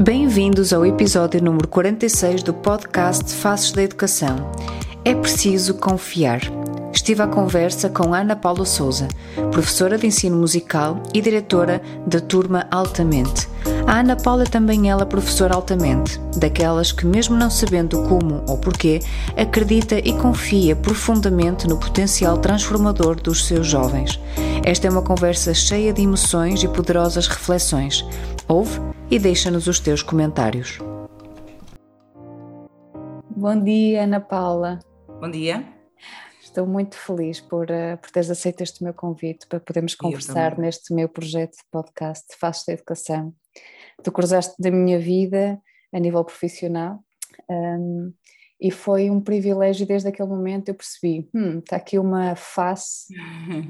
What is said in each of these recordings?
Bem-vindos ao episódio número 46 do podcast Faces da Educação. É preciso confiar. Estive à conversa com Ana Paula Souza, professora de ensino musical e diretora da turma Altamente. A Ana Paula é também ela professora altamente, daquelas que, mesmo não sabendo como ou porquê, acredita e confia profundamente no potencial transformador dos seus jovens. Esta é uma conversa cheia de emoções e poderosas reflexões. Ouve e deixa-nos os teus comentários. Bom dia, Ana Paula. Bom dia. Estou muito feliz por, uh, por teres aceito este meu convite para podermos conversar neste meu projeto de podcast Faço da Educação. Tu cruzaste da minha vida a nível profissional um, e foi um privilégio desde aquele momento eu percebi, hum, está aqui uma face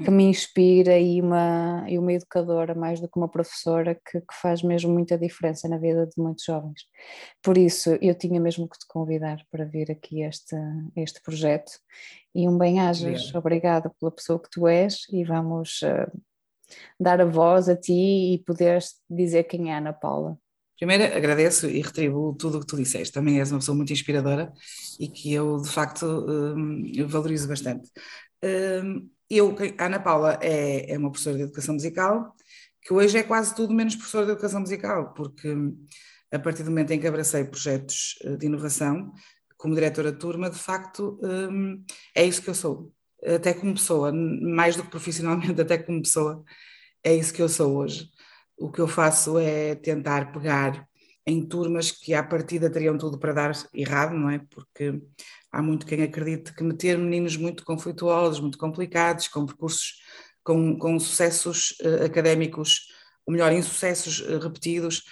que me inspira e uma, e uma educadora mais do que uma professora que, que, faz mesmo muita diferença na vida de muitos jovens. Por isso eu tinha mesmo que te convidar para vir aqui este, este projeto e um bem-ajas, obrigada pela pessoa que tu és e vamos uh, dar a voz a ti e poderes dizer quem é Ana Paula. Primeiro, agradeço e retribuo tudo o que tu disseste. Também és uma pessoa muito inspiradora e que eu, de facto, um, valorizo bastante. Um, eu, a Ana Paula é, é uma professora de educação musical, que hoje é quase tudo menos professora de educação musical, porque hum, a partir do momento em que abracei projetos eh, de inovação, como diretora de turma, de facto, é isso que eu sou. Até como pessoa, mais do que profissionalmente, até como pessoa, é isso que eu sou hoje o que eu faço é tentar pegar em turmas que à partida teriam tudo para dar errado, não é? Porque há muito quem acredite que meter meninos muito conflituosos, muito complicados, com percursos, com, com sucessos uh, académicos, ou melhor, insucessos uh, repetidos,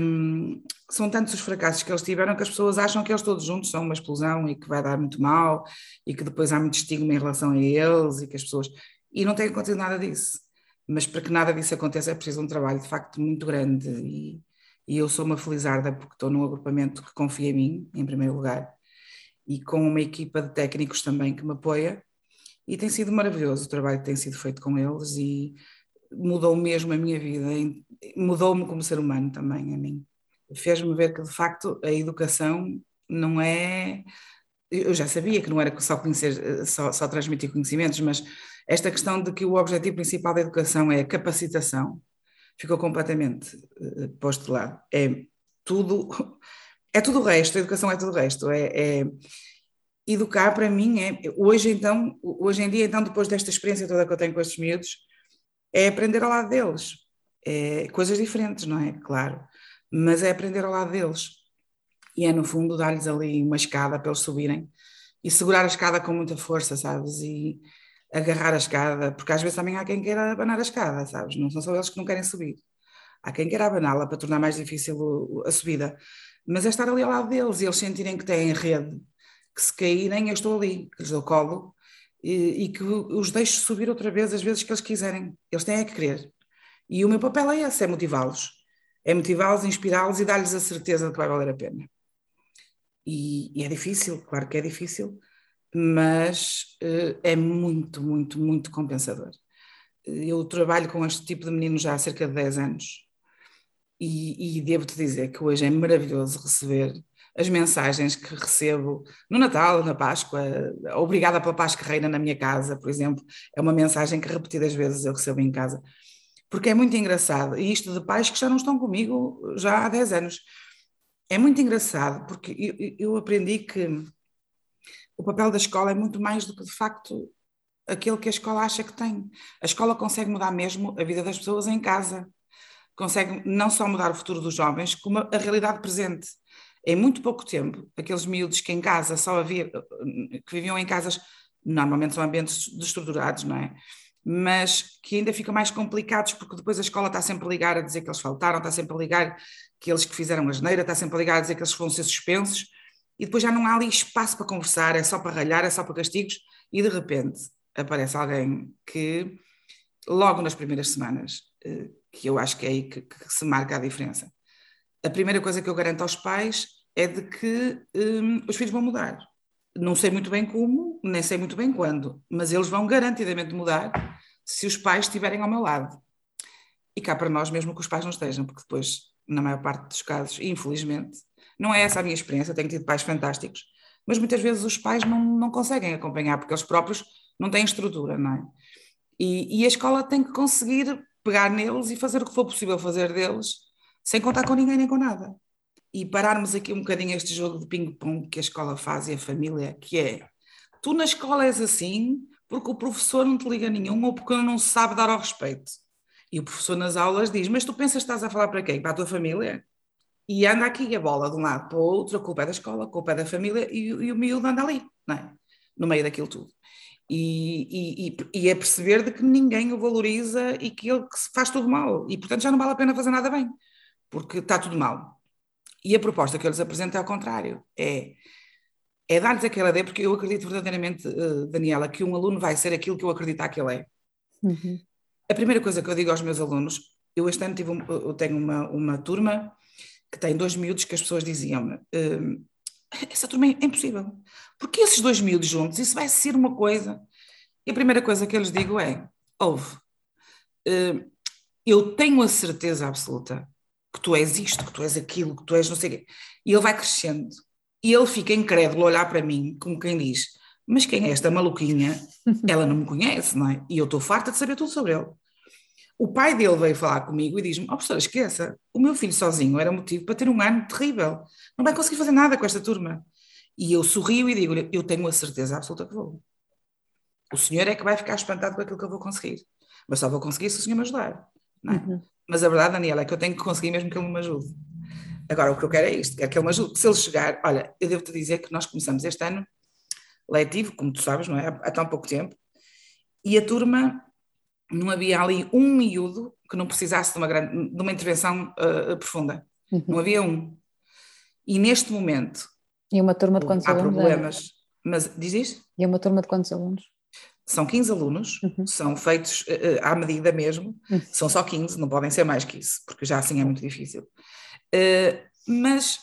um, são tantos os fracassos que eles tiveram que as pessoas acham que eles todos juntos são uma explosão e que vai dar muito mal e que depois há muito estigma em relação a eles e que as pessoas. E não tem acontecido nada disso mas para que nada disso aconteça é preciso um trabalho de facto muito grande e, e eu sou uma felizarda porque estou num agrupamento que confia em mim, em primeiro lugar, e com uma equipa de técnicos também que me apoia e tem sido maravilhoso o trabalho que tem sido feito com eles e mudou mesmo a minha vida, mudou-me como ser humano também a mim. Fez-me ver que de facto a educação não é eu já sabia que não era só conhecer, só, só transmitir conhecimentos, mas esta questão de que o objetivo principal da educação é a capacitação ficou completamente uh, posto de lado. É tudo, é tudo o resto, a educação é tudo o resto. É, é, educar para mim é, hoje então, hoje em dia, então, depois desta experiência toda que eu tenho com estes miúdos, é aprender ao lado deles. É, coisas diferentes, não é? Claro. Mas é aprender ao lado deles. E é, no fundo, dar-lhes ali uma escada para eles subirem e segurar a escada com muita força, sabes? E, agarrar a escada, porque às vezes também há quem queira abanar a escada, sabes? Não são só eles que não querem subir. Há quem queira abaná-la para tornar mais difícil a subida. Mas é estar ali ao lado deles e eles sentirem que têm rede, que se caírem, eu estou ali, que lhes dou colo e, e, que os deixo subir outra vez às vezes que eles quiserem. Eles têm é que querer. E o meu papel é esse, é motivá-los. É motivá-los, inspirá-los e dar-lhes a certeza de que vai valer a pena. E, e é difícil, claro que é difícil, mas uh, é muito, muito, muito compensador. Eu trabalho com este tipo de meninos já há cerca de 10 anos e, e devo-te dizer que hoje é maravilhoso receber as mensagens que recebo no Natal, na Páscoa, obrigada pela paz que reina na minha casa, por exemplo, é uma mensagem que repetidas vezes eu recebo em casa, porque é muito engraçado, e isto de pais que já não estão comigo já há 10 anos, é muito engraçado, porque eu, eu aprendi que o papel da escola é muito mais do que de facto aquilo que a escola acha que tem. A escola consegue mudar mesmo a vida das pessoas em casa, consegue não só mudar o futuro dos jovens, como a realidade presente. Em muito pouco tempo, aqueles miúdos que em casa só havia, que viviam em casas, normalmente são ambientes destruturados, não é? mas que ainda ficam mais complicados porque depois a escola está sempre a ligar a dizer que eles faltaram, está sempre a ligar que eles que fizeram a geneira, está sempre a ligar a dizer que eles vão ser suspensos e depois já não há ali espaço para conversar, é só para ralhar, é só para castigos e de repente aparece alguém que logo nas primeiras semanas, eh, que eu acho que é aí que, que se marca a diferença. A primeira coisa que eu garanto aos pais é de que um, os filhos vão mudar. Não sei muito bem como, nem sei muito bem quando, mas eles vão garantidamente mudar se os pais estiverem ao meu lado. E cá para nós, mesmo que os pais não estejam, porque depois, na maior parte dos casos, infelizmente, não é essa a minha experiência, tenho tido pais fantásticos, mas muitas vezes os pais não, não conseguem acompanhar, porque eles próprios não têm estrutura, não é? E, e a escola tem que conseguir pegar neles e fazer o que for possível fazer deles, sem contar com ninguém nem com nada e pararmos aqui um bocadinho este jogo de ping-pong que a escola faz e a família, que é tu na escola és assim porque o professor não te liga nenhum ou porque não sabe dar ao respeito. E o professor nas aulas diz: Mas tu pensas que estás a falar para quem? Para a tua família? E anda aqui a bola de um lado para o outro, a culpa é da escola, a culpa é da família e, e o miúdo anda ali, é? no meio daquilo tudo. E, e, e, é perceber de que ninguém o valoriza e que ele faz tudo mal. E portanto já não vale a pena fazer nada bem, porque está tudo mal. E a proposta que eu lhes apresento é ao contrário, é, é dar-lhes aquela ideia, porque eu acredito verdadeiramente, uh, Daniela, que um aluno vai ser aquilo que eu acreditar que ele é. Uhum. A primeira coisa que eu digo aos meus alunos, eu este ano tive um, eu tenho uma, uma turma que tem dois miúdos que as pessoas diziam-me, uh, essa turma é impossível, porque esses dois miúdos juntos, isso vai ser uma coisa. E a primeira coisa que eu lhes digo é, ouve, uh, eu tenho a certeza absoluta que tu és isto, que tu és aquilo, que tu és não sei o quê. E ele vai crescendo. E ele fica incrédulo a olhar para mim, como quem diz: Mas quem é esta maluquinha? Ela não me conhece, não é? E eu estou farta de saber tudo sobre ele. O pai dele veio falar comigo e diz-me: Oh, professora, esqueça, o meu filho sozinho era motivo para ter um ano terrível. Não vai conseguir fazer nada com esta turma. E eu sorrio e digo-lhe: Eu tenho a certeza absoluta que vou. O senhor é que vai ficar espantado com aquilo que eu vou conseguir. Mas só vou conseguir se o senhor me ajudar. Não é? Uhum. Mas a verdade, Daniela, é que eu tenho que conseguir mesmo que ele me ajude. Agora, o que eu quero é isto, quero que ele me ajude. Se ele chegar, olha, eu devo-te dizer que nós começamos este ano letivo, como tu sabes, não é? Há tão pouco tempo, e a turma, não havia ali um miúdo que não precisasse de uma, grande, de uma intervenção uh, profunda. Uhum. Não havia um. E neste momento. E uma turma de quantos há alunos? Há problemas. Mas diz isto? E uma turma de quantos alunos? São 15 alunos, uhum. são feitos uh, à medida mesmo, uhum. são só 15, não podem ser mais que isso, porque já assim é muito difícil. Uh, mas,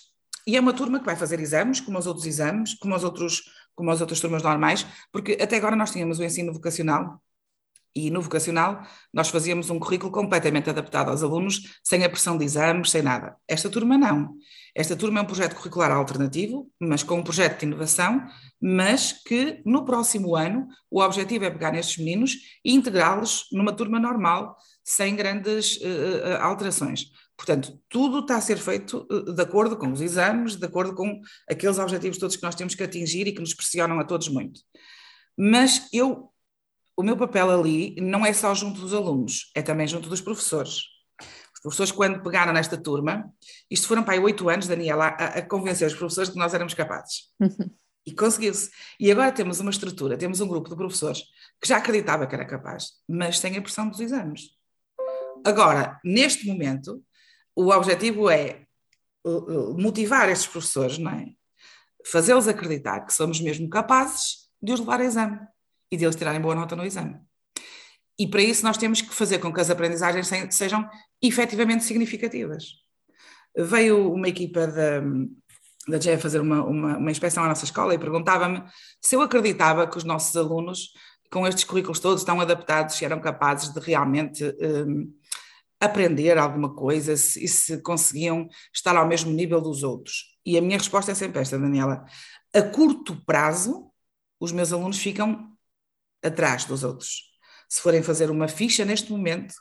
e é uma turma que vai fazer exames, como os outros exames, como os outros, como as outras turmas normais, porque até agora nós tínhamos o ensino vocacional, e no vocacional nós fazíamos um currículo completamente adaptado aos alunos, sem a pressão de exames, sem nada. Esta turma não. Esta turma é um projeto curricular alternativo, mas com um projeto de inovação, mas que no próximo ano o objetivo é pegar nestes meninos e integrá-los numa turma normal, sem grandes uh, alterações. Portanto, tudo está a ser feito de acordo com os exames, de acordo com aqueles objetivos todos que nós temos que atingir e que nos pressionam a todos muito. Mas eu o meu papel ali não é só junto dos alunos, é também junto dos professores. Os professores, quando pegaram nesta turma, isto foram para aí oito anos, Daniela, a, a, convencer os professores de que nós éramos capazes. Uhum. E conseguiu-se. E agora temos uma estrutura, temos um grupo de professores que já acreditava que era capaz, mas sem a pressão dos exames. Agora, neste momento, o objetivo é uh, uh, motivar estes professores, não é? Fazê-los acreditar que somos mesmo capazes de os levar a exame e deles tirarem boa nota no exame. E para isso nós temos que fazer com que as aprendizagens sejam efetivamente significativas. Veio uma equipa da, da GE fazer uma, uma, uma inspeção à nossa escola e perguntava-me se eu acreditava que os nossos alunos, com estes currículos todos tão adaptados, eram capazes de realmente um, aprender alguma coisa se, e se conseguiam estar ao mesmo nível dos outros. E a minha resposta é sempre esta, Daniela. A curto prazo, os meus alunos ficam atrás dos outros. Se forem fazer uma ficha neste momento,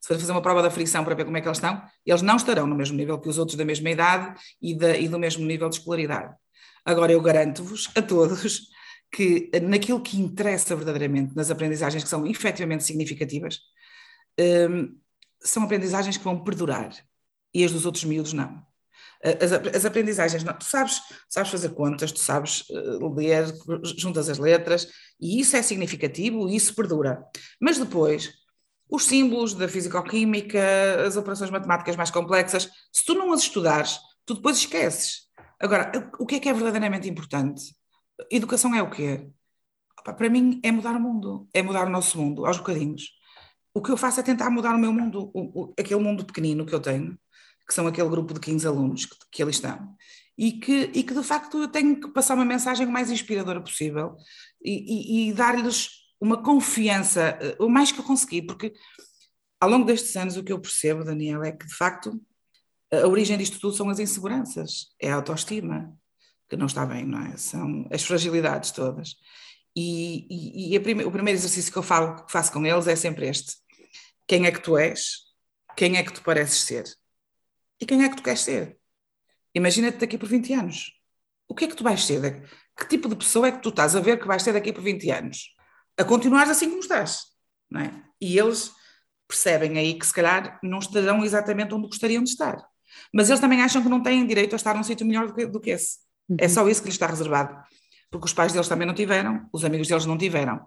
se forem fazer uma prova da fricção para ver como é que eles estão, eles não estarão no mesmo nível que os outros da mesma idade e, da, e do mesmo nível de escolaridade. Agora, eu garanto-vos a todos que naquilo que interessa verdadeiramente, nas aprendizagens que são efetivamente significativas, um, são aprendizagens que vão perdurar e as dos outros miúdos não. As, as aprendizagens, não, tu sabes, sabes fazer contas, tu sabes uh, ler, juntas as letras, e isso é significativo e isso perdura. Mas depois, os símbolos da fisicoquímica, as operações matemáticas mais complexas, se tu não as estudares, tu depois esqueces. Agora, o que é que é verdadeiramente importante? Educação é o quê? Para mim é mudar o mundo, é mudar o nosso mundo, aos bocadinhos. O que eu faço é tentar mudar o meu mundo, o, o, aquele mundo pequenino que eu tenho, que são aquele grupo de 15 alunos que, que ali estão, e que, e que de facto eu tenho que passar uma mensagem o mais inspiradora possível e, e, e dar-lhes uma confiança, eh, o mais que eu consegui, porque ao longo destes anos o que eu percebo, Daniel, é que de facto a origem disto tudo são as inseguranças, é a autoestima, que não está bem, não é? São as fragilidades todas. E, e, e prime, o primeiro exercício que eu falo, que faço com eles é sempre este: quem é que tu és? Quem é que tu pareces ser? E quem é que tu queres ser? Imagina-te daqui por 20 anos. O que é que tu vais ser? Que tipo de pessoa é que tu estás a ver que vais ser daqui por 20 anos? A continuar assim como estás, não é? E eles percebem aí que se calhar não estarão exatamente onde gostariam de estar. Mas eles também acham que não têm direito a estar num sítio melhor do que, do que esse. Uhum. É só isso que lhes está reservado. Porque os pais deles também não tiveram, os amigos deles não tiveram.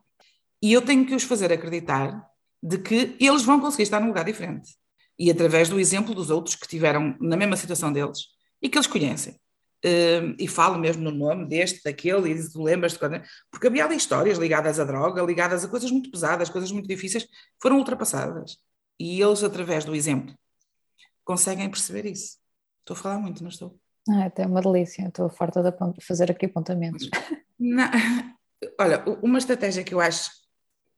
E eu tenho que os fazer acreditar de que eles vão conseguir estar num lugar diferente. E através do exemplo dos outros que tiveram na mesma situação deles e que eles conhecem. Uh, e falo mesmo no nome deste, daquele, e tu lembras de quando. Porque havia ali histórias ligadas à droga, ligadas a coisas muito pesadas, coisas muito difíceis, foram ultrapassadas. E eles, através do exemplo, conseguem perceber isso. Estou a falar muito, não estou? Ah, é até uma delícia, estou farta de fazer aqui apontamentos. Não, olha, uma estratégia que eu acho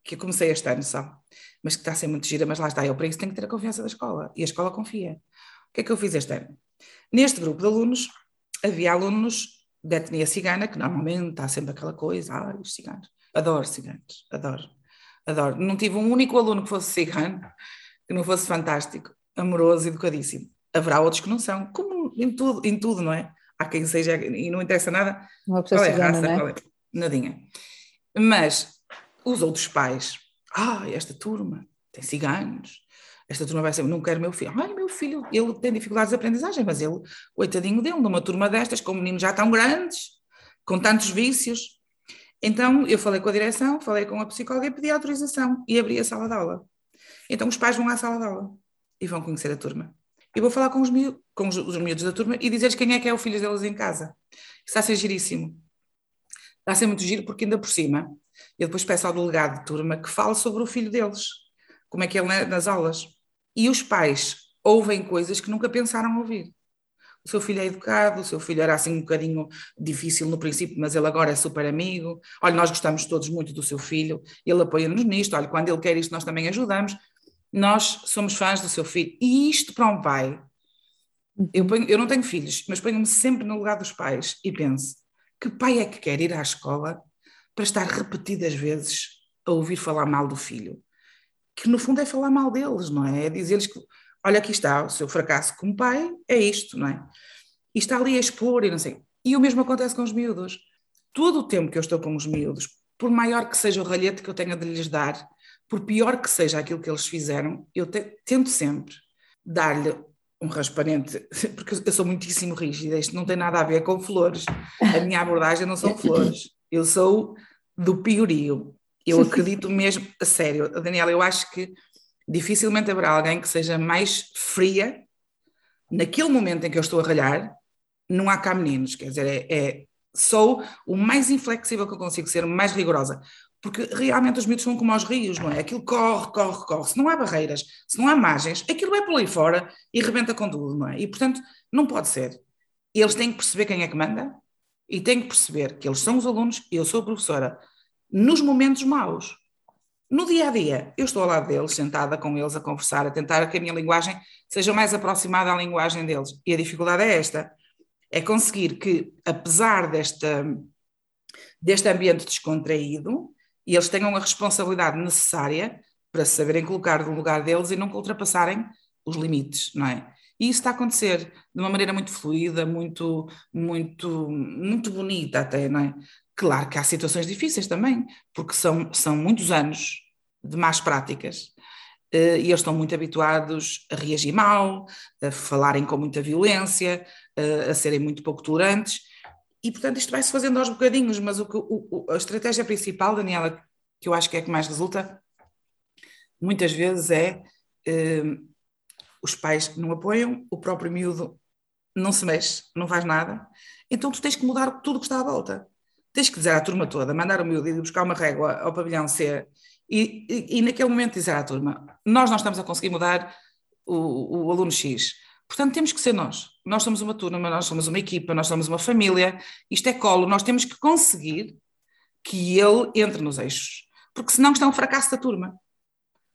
que eu comecei este ano só, mas que está a ser muito gira, mas lá está, eu para isso tenho que ter a confiança da escola, e a escola confia. O que é que eu fiz este ano? Neste grupo de alunos, havia alunos da etnia cigana, que normalmente está sempre aquela coisa, ah, os ciganos. Adoro ciganos, adoro, adoro. Não tive um único aluno que fosse cigano, que não fosse fantástico, amoroso, educadíssimo. Haverá outros que não são, como em tudo, em tudo, não é? Há quem seja, e não interessa nada, Uma qual é a raça, é? qual é, nadinha. Mas os outros pais, ah, esta turma tem ciganos, esta turma vai ser, não quero meu filho. Ai, meu filho, ele tem dificuldades de aprendizagem, mas ele, coitadinho dele, numa turma destas, com meninos já tão grandes, com tantos vícios. Então, eu falei com a direção, falei com a psicóloga e pedi autorização e abri a sala de aula. Então, os pais vão à sala de aula e vão conhecer a turma. E vou falar com os, miúdos, com os, os miúdos da turma e dizer-lhes quem é que é o filho deles em casa. Está a ser giríssimo. Está a ser muito giro porque ainda por cima eu depois peço ao delegado de turma que fale sobre o filho deles, como é que ele é nas aulas. E os pais ouvem coisas que nunca pensaram ouvir. O seu filho é educado, o seu filho era assim um bocadinho difícil no princípio, mas ele agora é super amigo. Olha, nós gostamos todos muito do seu filho, ele apoia-nos nisto. Olha, quando ele quer isto, nós também ajudamos. Nós somos fãs do seu filho. E isto para um pai, eu, ponho, eu não tenho filhos, mas ponho-me sempre no lugar dos pais e penso: que pai é que quer ir à escola para estar repetidas vezes a ouvir falar mal do filho. Que no fundo é falar mal deles, não é? É dizer-lhes que, olha, aqui está, o seu fracasso como pai é isto, não é? E está ali a expor e não sei. E o mesmo acontece com os miúdos. Todo o tempo que eu estou com os miúdos, por maior que seja o ralhete que eu tenha de lhes dar, por pior que seja aquilo que eles fizeram, eu te, tento sempre dar-lhe um rasparente, porque eu sou muitíssimo rígida, isto não tem nada a ver com flores. A minha abordagem não são flores. Eu sou do piorio. Eu acredito mesmo, a sério, Daniela, eu acho que dificilmente haverá alguém que seja mais fria naquele momento em que eu estou a ralhar. Não há cá meninos, quer dizer, é, é sou o mais inflexível que eu consigo ser, mais rigorosa, porque realmente os miúdos são como aos rios, não é? Aquilo corre, corre, corre. Se não há barreiras, se não há margens, aquilo vai por ali fora e rebenta com tudo, não é? E portanto, não pode ser. Eles têm que perceber quem é que manda, e tenho que perceber que eles são os alunos, eu sou a professora, nos momentos maus. No dia a dia, eu estou ao lado deles, sentada com eles a conversar, a tentar que a minha linguagem seja mais aproximada à linguagem deles. E a dificuldade é esta: é conseguir que, apesar desta, deste ambiente descontraído, eles tenham a responsabilidade necessária para se saberem colocar no lugar deles e nunca ultrapassarem os limites, não é? E isso está a acontecer de uma maneira muito fluida, muito, muito, muito bonita até, não é? Claro que há situações difíceis também, porque são, são muitos anos de más práticas. e eles estão muito habituados a reagir mal, a falarem com muita violência, a serem muito pouco tolerantes, e portanto isto vai-se fazendo aos bocadinhos, mas o, o, a estratégia principal, Daniela, que eu acho que é a que mais resulta, muitas vezes é uh, os pais não apoiam, o próprio miúdo não se mexe, não faz nada, então tu tens que mudar tudo o que está à volta. Tens que dizer à turma toda, mandar o miúdo ir buscar uma régua ao pavilhão C e, e, e, naquele momento dizer à turma: Nós não estamos a conseguir mudar o, o aluno X. Portanto, temos que ser nós. Nós somos uma turma, nós somos uma equipa, nós somos uma família. Isto é colo. Nós temos que conseguir que ele entre nos eixos. Porque senão é um fracasso da turma.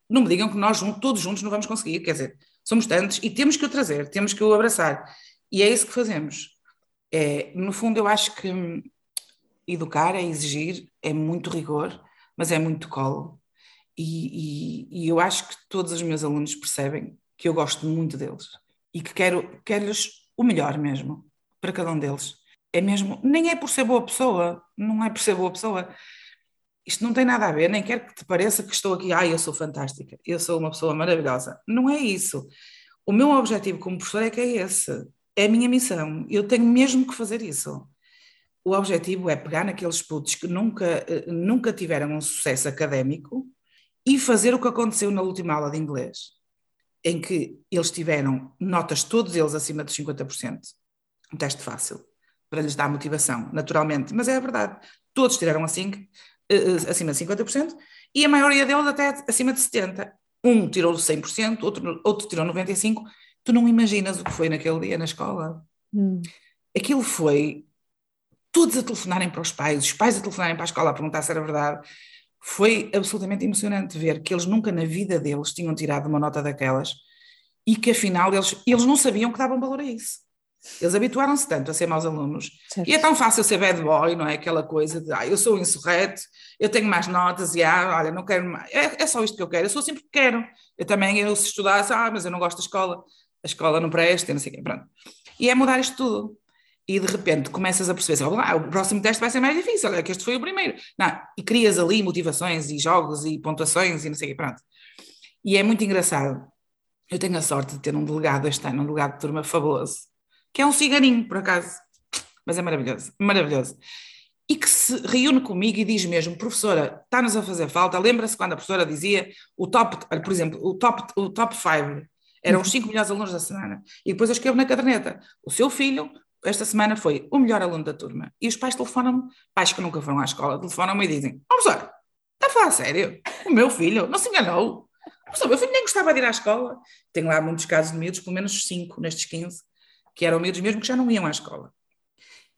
Não me digam que nós todos juntos não vamos conseguir. Quer dizer, somos tantos e temos que o trazer, temos que o abraçar. E é isso que fazemos. É, no fundo, eu acho que educar é exigir, é muito rigor, mas é muito colo. E, e, e, eu acho que todos os meus alunos percebem que eu gosto muito deles e que quero, quero-lhes o melhor mesmo para cada um deles. É mesmo, nem é por ser boa pessoa, não é por ser boa pessoa. Isto não tem nada a ver, nem quero que te pareça que estou aqui, ah, eu sou fantástica, eu sou uma pessoa maravilhosa. Não é isso. O meu objetivo como professor é que é esse, é a minha missão. Eu tenho mesmo que fazer isso. O objetivo é pegar naqueles putos que nunca, eh, nunca tiveram um sucesso académico e fazer o que aconteceu na última aula de inglês, em que eles tiveram notas, todos eles acima dos 50%. Um teste fácil, para lhes dar motivação, naturalmente, mas é a verdade. Todos tiraram assim, acima de 50% e a maioria deles até acima de 70%. Um tirou 100%, outro, outro tirou 95%. Tu não imaginas o que foi naquele dia na escola. Hum. Aquilo foi todos a telefonarem para os pais, os pais a telefonarem para a escola a perguntar se era verdade. Foi absolutamente emocionante ver que eles nunca na vida deles tinham tirado uma nota daquelas e que afinal eles, eles não sabiam que davam valor a isso. Eles habituaram-se tanto a ser maus alunos. Certo. E é tão fácil ser bad boy, não é? Aquela coisa de, ah, eu sou insurreto, eu tenho mais notas e, ah, olha, não quero mais. É, é só isto que eu quero, eu sou sempre que quero. Eu também, eu se estudasse, ah, mas eu não gosto da escola, a escola não presta, não sei o quê, pronto. E é mudar isto tudo e de repente começas a perceber, ah, o próximo teste vai ser mais difícil, é que este foi o primeiro. Não, e crias ali motivações e jogos e pontuações e não sei o que, pronto. E é muito engraçado. Eu tenho a sorte de ter um delegado este ano, um delegado de turma fabuloso, que é um ciganinho, por acaso, mas é maravilhoso, maravilhoso. E que se reúne comigo e diz mesmo, professora, está-nos a fazer falta. Lembra-se quando a professora dizia o top, por exemplo, o top, o top five eram os cinco melhores alunos da semana. E depois eu escrevo na caderneta: o seu filho esta semana foi o melhor aluno da turma. E os pais telefonam-me, pais que nunca foram à escola, telefonam-me e dizem: Ó, oh, professor, está a falar sério? O meu filho não se enganou. O meu filho nem gostava de ir à escola. Tenho lá muitos casos de miúdos, pelo menos cinco nestes 15, que eram miúdos mesmo que já não iam à escola.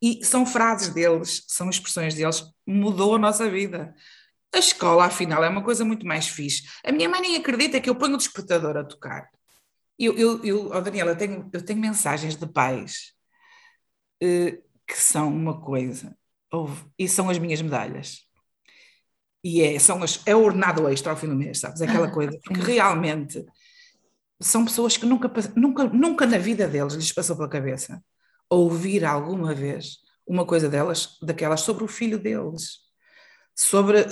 E são frases deles, são expressões deles, mudou a nossa vida. A escola, afinal, é uma coisa muito mais fixe. A minha mãe nem acredita que eu ponho o despertador a tocar. Eu, eu, eu oh Daniela, eu tenho, eu tenho mensagens de pais que são uma coisa, e são as minhas medalhas. E é, são as, é o ordenado extra ao fim do mês, sabes? Aquela coisa, porque realmente são pessoas que nunca, nunca, nunca na vida deles lhes passou pela cabeça ouvir alguma vez uma coisa delas, daquelas sobre o filho deles. Sobre,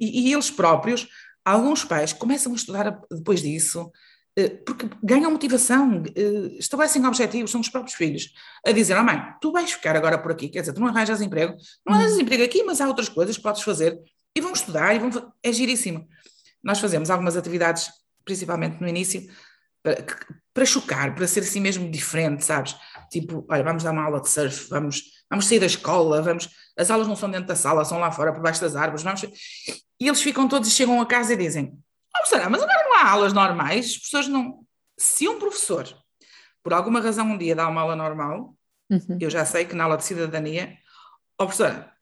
e, e eles próprios, alguns pais começam a estudar depois disso, eh, porque ganham motivação, eh, estabelecem objetivos, são os próprios filhos, a dizer, oh mãe, tu vais ficar agora por aqui, quer dizer, tu não arranjas emprego, não arranjas uhum. emprego aqui, mas há outras coisas que podes fazer, e vão estudar, e vão, é giríssimo. Nós fazemos algumas atividades, principalmente no início, para, para chocar, para ser assim mesmo diferente, sabes? Tipo, olha, vamos dar uma aula de surf, vamos, vamos sair da escola, vamos, as aulas não são dentro da sala, são lá fora, por baixo das árvores, vamos... E eles ficam todos e chegam a casa e dizem, professora, mas agora não há aulas normais, as pessoas não. Se um professor, por alguma razão, um dia dá uma aula normal, uhum. eu já sei que na aula de cidadania, ó oh, professora,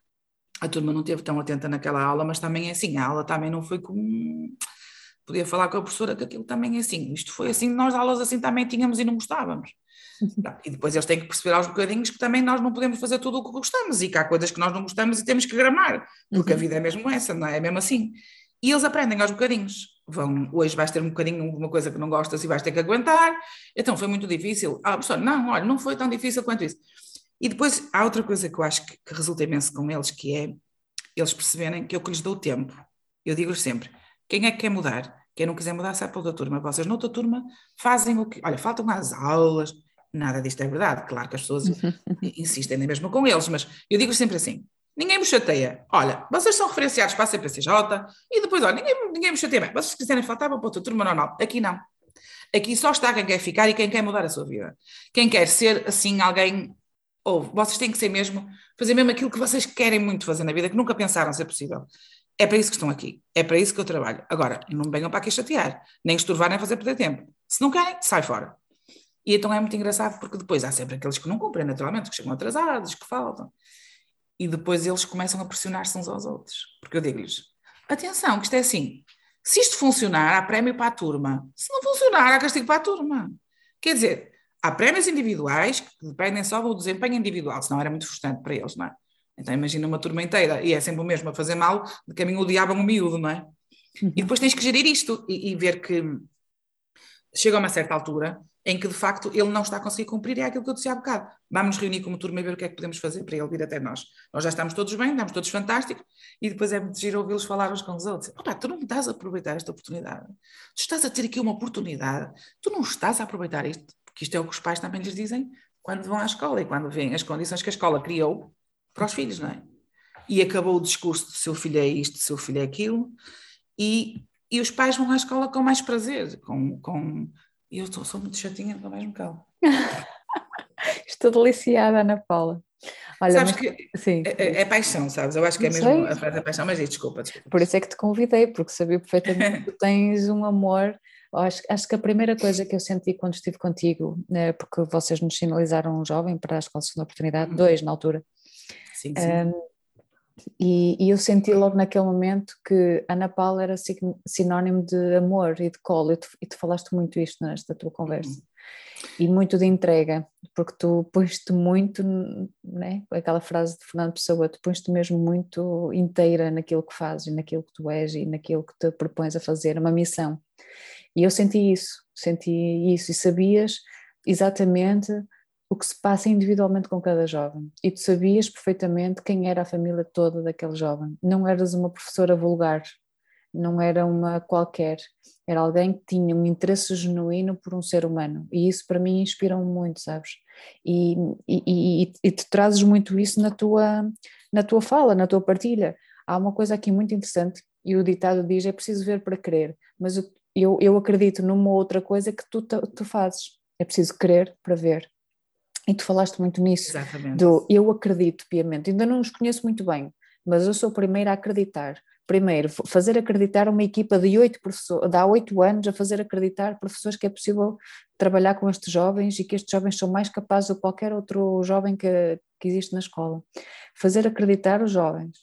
a turma não esteve tão atenta naquela aula, mas também é assim, a aula também não foi como. Podia falar com a professora que aquilo também é assim. Isto foi assim, nós aulas assim também tínhamos e não gostávamos. E depois eles têm que perceber aos bocadinhos que também nós não podemos fazer tudo o que gostamos e que há coisas que nós não gostamos e temos que gramar, porque uhum. a vida é mesmo essa, não é? É mesmo assim. E eles aprendem aos bocadinhos. Vão, hoje vais ter um bocadinho uma coisa que não gostas e vais ter que aguentar. Então foi muito difícil. Ah, professor, não, olha, não foi tão difícil quanto isso. E depois há outra coisa que eu acho que, que resulta imenso com eles, que é eles perceberem que eu que lhes dou tempo. Eu digo-lhes sempre: quem é que quer mudar? Quem não quiser mudar, sai para outra turma. Vocês, noutra turma, fazem o que. Olha, faltam as aulas, nada disto é verdade. Claro que as pessoas insistem nem mesmo com eles, mas eu digo sempre assim: ninguém me chateia. Olha, vocês são referenciados para a CPCJ e depois, olha, ninguém, ninguém me chateia. Bem, vocês quiserem faltar, para outra turma normal. Aqui não. Aqui só está quem quer ficar e quem quer mudar a sua vida. Quem quer ser, assim, alguém. Ou vocês têm que ser mesmo, fazer mesmo aquilo que vocês querem muito fazer na vida, que nunca pensaram ser possível. É para isso que estão aqui. É para isso que eu trabalho. Agora, não me venham para aqui chatear, nem estorvar, nem fazer perder tempo. Se não querem, sai fora. E então é muito engraçado porque depois há sempre aqueles que não cumprem, naturalmente, que chegam atrasados, que faltam. E depois eles começam a pressionar-se uns aos outros. Porque eu digo-lhes: atenção, que isto é assim. Se isto funcionar, há prémio para a turma. Se não funcionar, há castigo para a turma. Quer dizer, há prémios individuais que dependem só do desempenho individual, senão era muito frustrante para eles, não é? Então imagina uma turma inteira e é sempre o mesmo a fazer mal, de caminho o diabo um miúdo, não é? Uhum. E depois tens que gerir isto e, e, ver que chega a uma certa altura em que de facto ele não está a conseguir cumprir, é aquilo que eu disse há bocado. Vamos nos reunir como turma e ver o que é que podemos fazer para ele vir até nós. Nós já estamos todos bem, estamos todos fantásticos, e depois é muito giro ouvi-los falar uns com os outros. Opa, tu não estás a aproveitar esta oportunidade. Tu estás a ter aqui uma oportunidade, tu não estás a aproveitar isto, porque isto é o que os pais também lhes dizem quando vão à escola e quando veem as condições que a escola criou para os filhos, não é? E acabou o discurso de seu filho é isto, seu filho é aquilo, e, e os pais vão à escola com mais prazer, com, com e eu estou, sou muito chatinha, nunca mais me calo. Estou deliciada, Ana Paula. Olha, sabes mas, que sim. É, é, é, paixão, sabes? Eu acho que é mesmo sei. a frase da paixão, mas desculpa, desculpa. Por isso é que te convidei, porque sabia perfeitamente que tu tens um amor. Acho, acho que a primeira coisa que eu senti quando estive contigo, né, porque vocês nos sinalizaram um jovem para a Escola de Segunda Oportunidade, uhum. dois na altura. Sim, sim. Um, e, e, eu senti logo naquele momento que Ana Paula era sinónimo de amor e de colo, e tu, e tu falaste muito isto nesta tua conversa. Uhum. E muito de entrega, porque tu pões-te muito, né? aquela frase de Fernando Pessoa, tu pões-te mesmo muito inteira naquilo que fazes, naquilo que tu és e naquilo que te propões a fazer, uma missão. E eu senti isso, senti isso e sabias exatamente o que se passa individualmente com cada jovem. E tu sabias perfeitamente quem era a família toda daquele jovem. Não eras uma professora vulgar, não era uma qualquer, era alguém que tinha um interesse genuíno por um ser humano. E isso para mim inspira-me muito, sabes? E, e, e, e te trazes muito isso na tua, na tua fala, na tua partilha. Há uma coisa aqui muito interessante, e o ditado diz: é preciso ver para crer, mas eu, eu acredito numa outra coisa que tu, tu fazes. É preciso crer para ver. E tu falaste muito nisso, Exatamente. do eu acredito piamente, ainda não os conheço muito bem, mas eu sou a primeira a acreditar. Primeiro, fazer acreditar uma equipa de oito professores, de há oito anos a fazer acreditar professores que é possível trabalhar com estes jovens e que estes jovens são mais capazes do que qualquer outro jovem que, que existe na escola. Fazer acreditar os jovens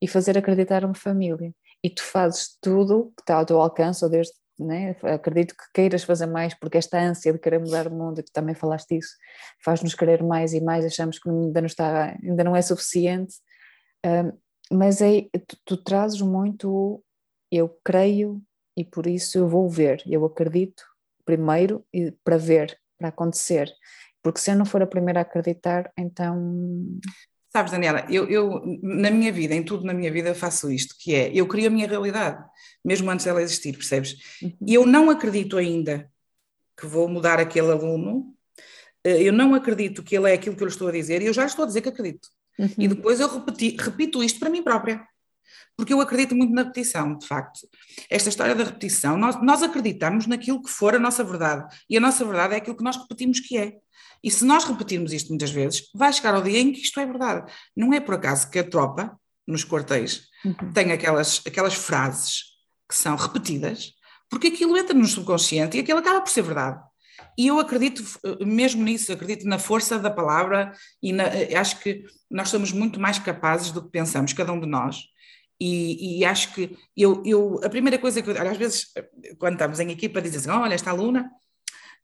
e fazer acreditar uma família. E tu fazes tudo que está ao teu alcance, ou desde né? acredito que queiras fazer mais, porque esta ânsia de querer mudar o mundo, que também falaste isso, faz-nos querer mais e mais, achamos que ainda não, está, ainda não é suficiente, mas é, tu, tu trazes muito, eu creio e por isso eu vou ver, eu acredito primeiro para ver, para acontecer, porque se eu não for a primeira a acreditar, então Sabes, Daniela, eu, eu, na minha vida, em tudo na minha vida, faço isto, que é, eu crio a minha realidade, mesmo antes dela existir, percebes? Uhum. E eu não acredito ainda que vou mudar aquele aluno, eh, eu não acredito que ele é aquilo que eu lhe estou a dizer, e eu já estou a dizer que acredito. Uhum. E depois eu repeti, repito isto para mim própria, porque eu acredito muito na repetição, de facto. Esta história da repetição, nós, nós acreditamos naquilo que for a nossa verdade, e a nossa verdade é aquilo que nós repetimos que é. E se nós repetirmos isto muitas vezes, vai chegar ao dia em que isto é verdade. Não é por acaso que a tropa, nos quartéis, uhum. tem aquelas, aquelas frases que são repetidas, porque aquilo entra no subconsciente e aquilo acaba por ser verdade. E eu acredito mesmo nisso, acredito na força da palavra e na, acho que nós somos muito mais capazes do que pensamos, cada um de nós. E, e acho que eu, eu, a primeira coisa que eu, às vezes, quando estamos em equipa, dizem assim: olha, esta aluna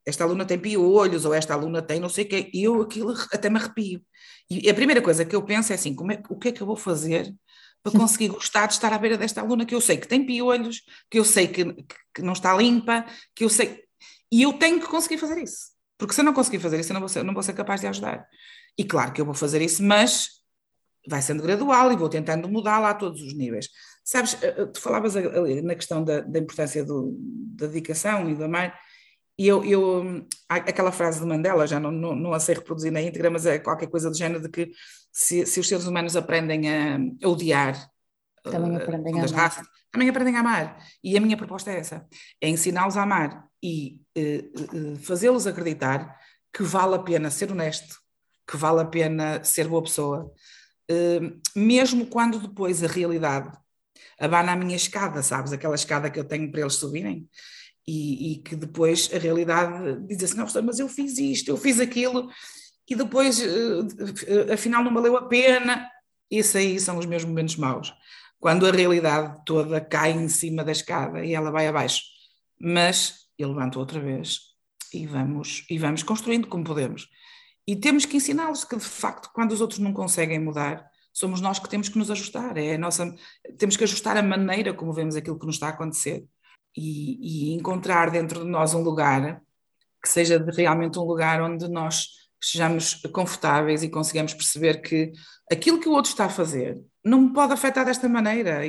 esta aluna tem piolhos, ou esta aluna tem não sei o quê, e eu aquilo até me arrepio. E a primeira coisa que eu penso é assim, como é, o que é que eu vou fazer para conseguir gostar de estar à beira desta aluna que eu sei que tem piolhos, que eu sei que, que não está limpa, que eu sei... E eu tenho que conseguir fazer isso. Porque se eu não conseguir fazer isso, eu não vou ser, não vou ser capaz de ajudar. E claro que eu vou fazer isso, mas vai sendo gradual e vou tentando mudar lá a todos os níveis. Sabes, eh, eh, tu falavas na questão da, da importância do, da dedicação e do amar, e eu, eu, aquela frase de Mandela, já não, não, não a sei reproduzir na íntegra, mas é qualquer coisa do género de que se, se os seres humanos aprendem a, a odiar, também aprendem a amar. Raças, também aprendem a amar. E a minha proposta é essa: é ensiná-los a amar e uh, uh, fazê-los acreditar que vale a pena ser honesto, que vale a pena ser boa pessoa, uh, mesmo quando depois a realidade abana a minha escada, sabes? Aquela escada que eu tenho para eles subirem. E, e que depois a realidade diz assim: não, mas eu fiz isto, eu fiz aquilo, e depois afinal não valeu a pena. Isso aí são os meus momentos maus quando a realidade toda cai em cima da escada e ela vai abaixo. Mas eu levanto outra vez e vamos, e vamos construindo como podemos. E temos que ensiná-los que, de facto, quando os outros não conseguem mudar, somos nós que temos que nos ajustar. É nossa, temos que ajustar a maneira como vemos aquilo que nos está a acontecer e, e encontrar dentro de nós um lugar que seja realmente um lugar onde nós sejamos confortáveis e consigamos perceber que aquilo que o outro está a fazer não me pode afetar desta maneira.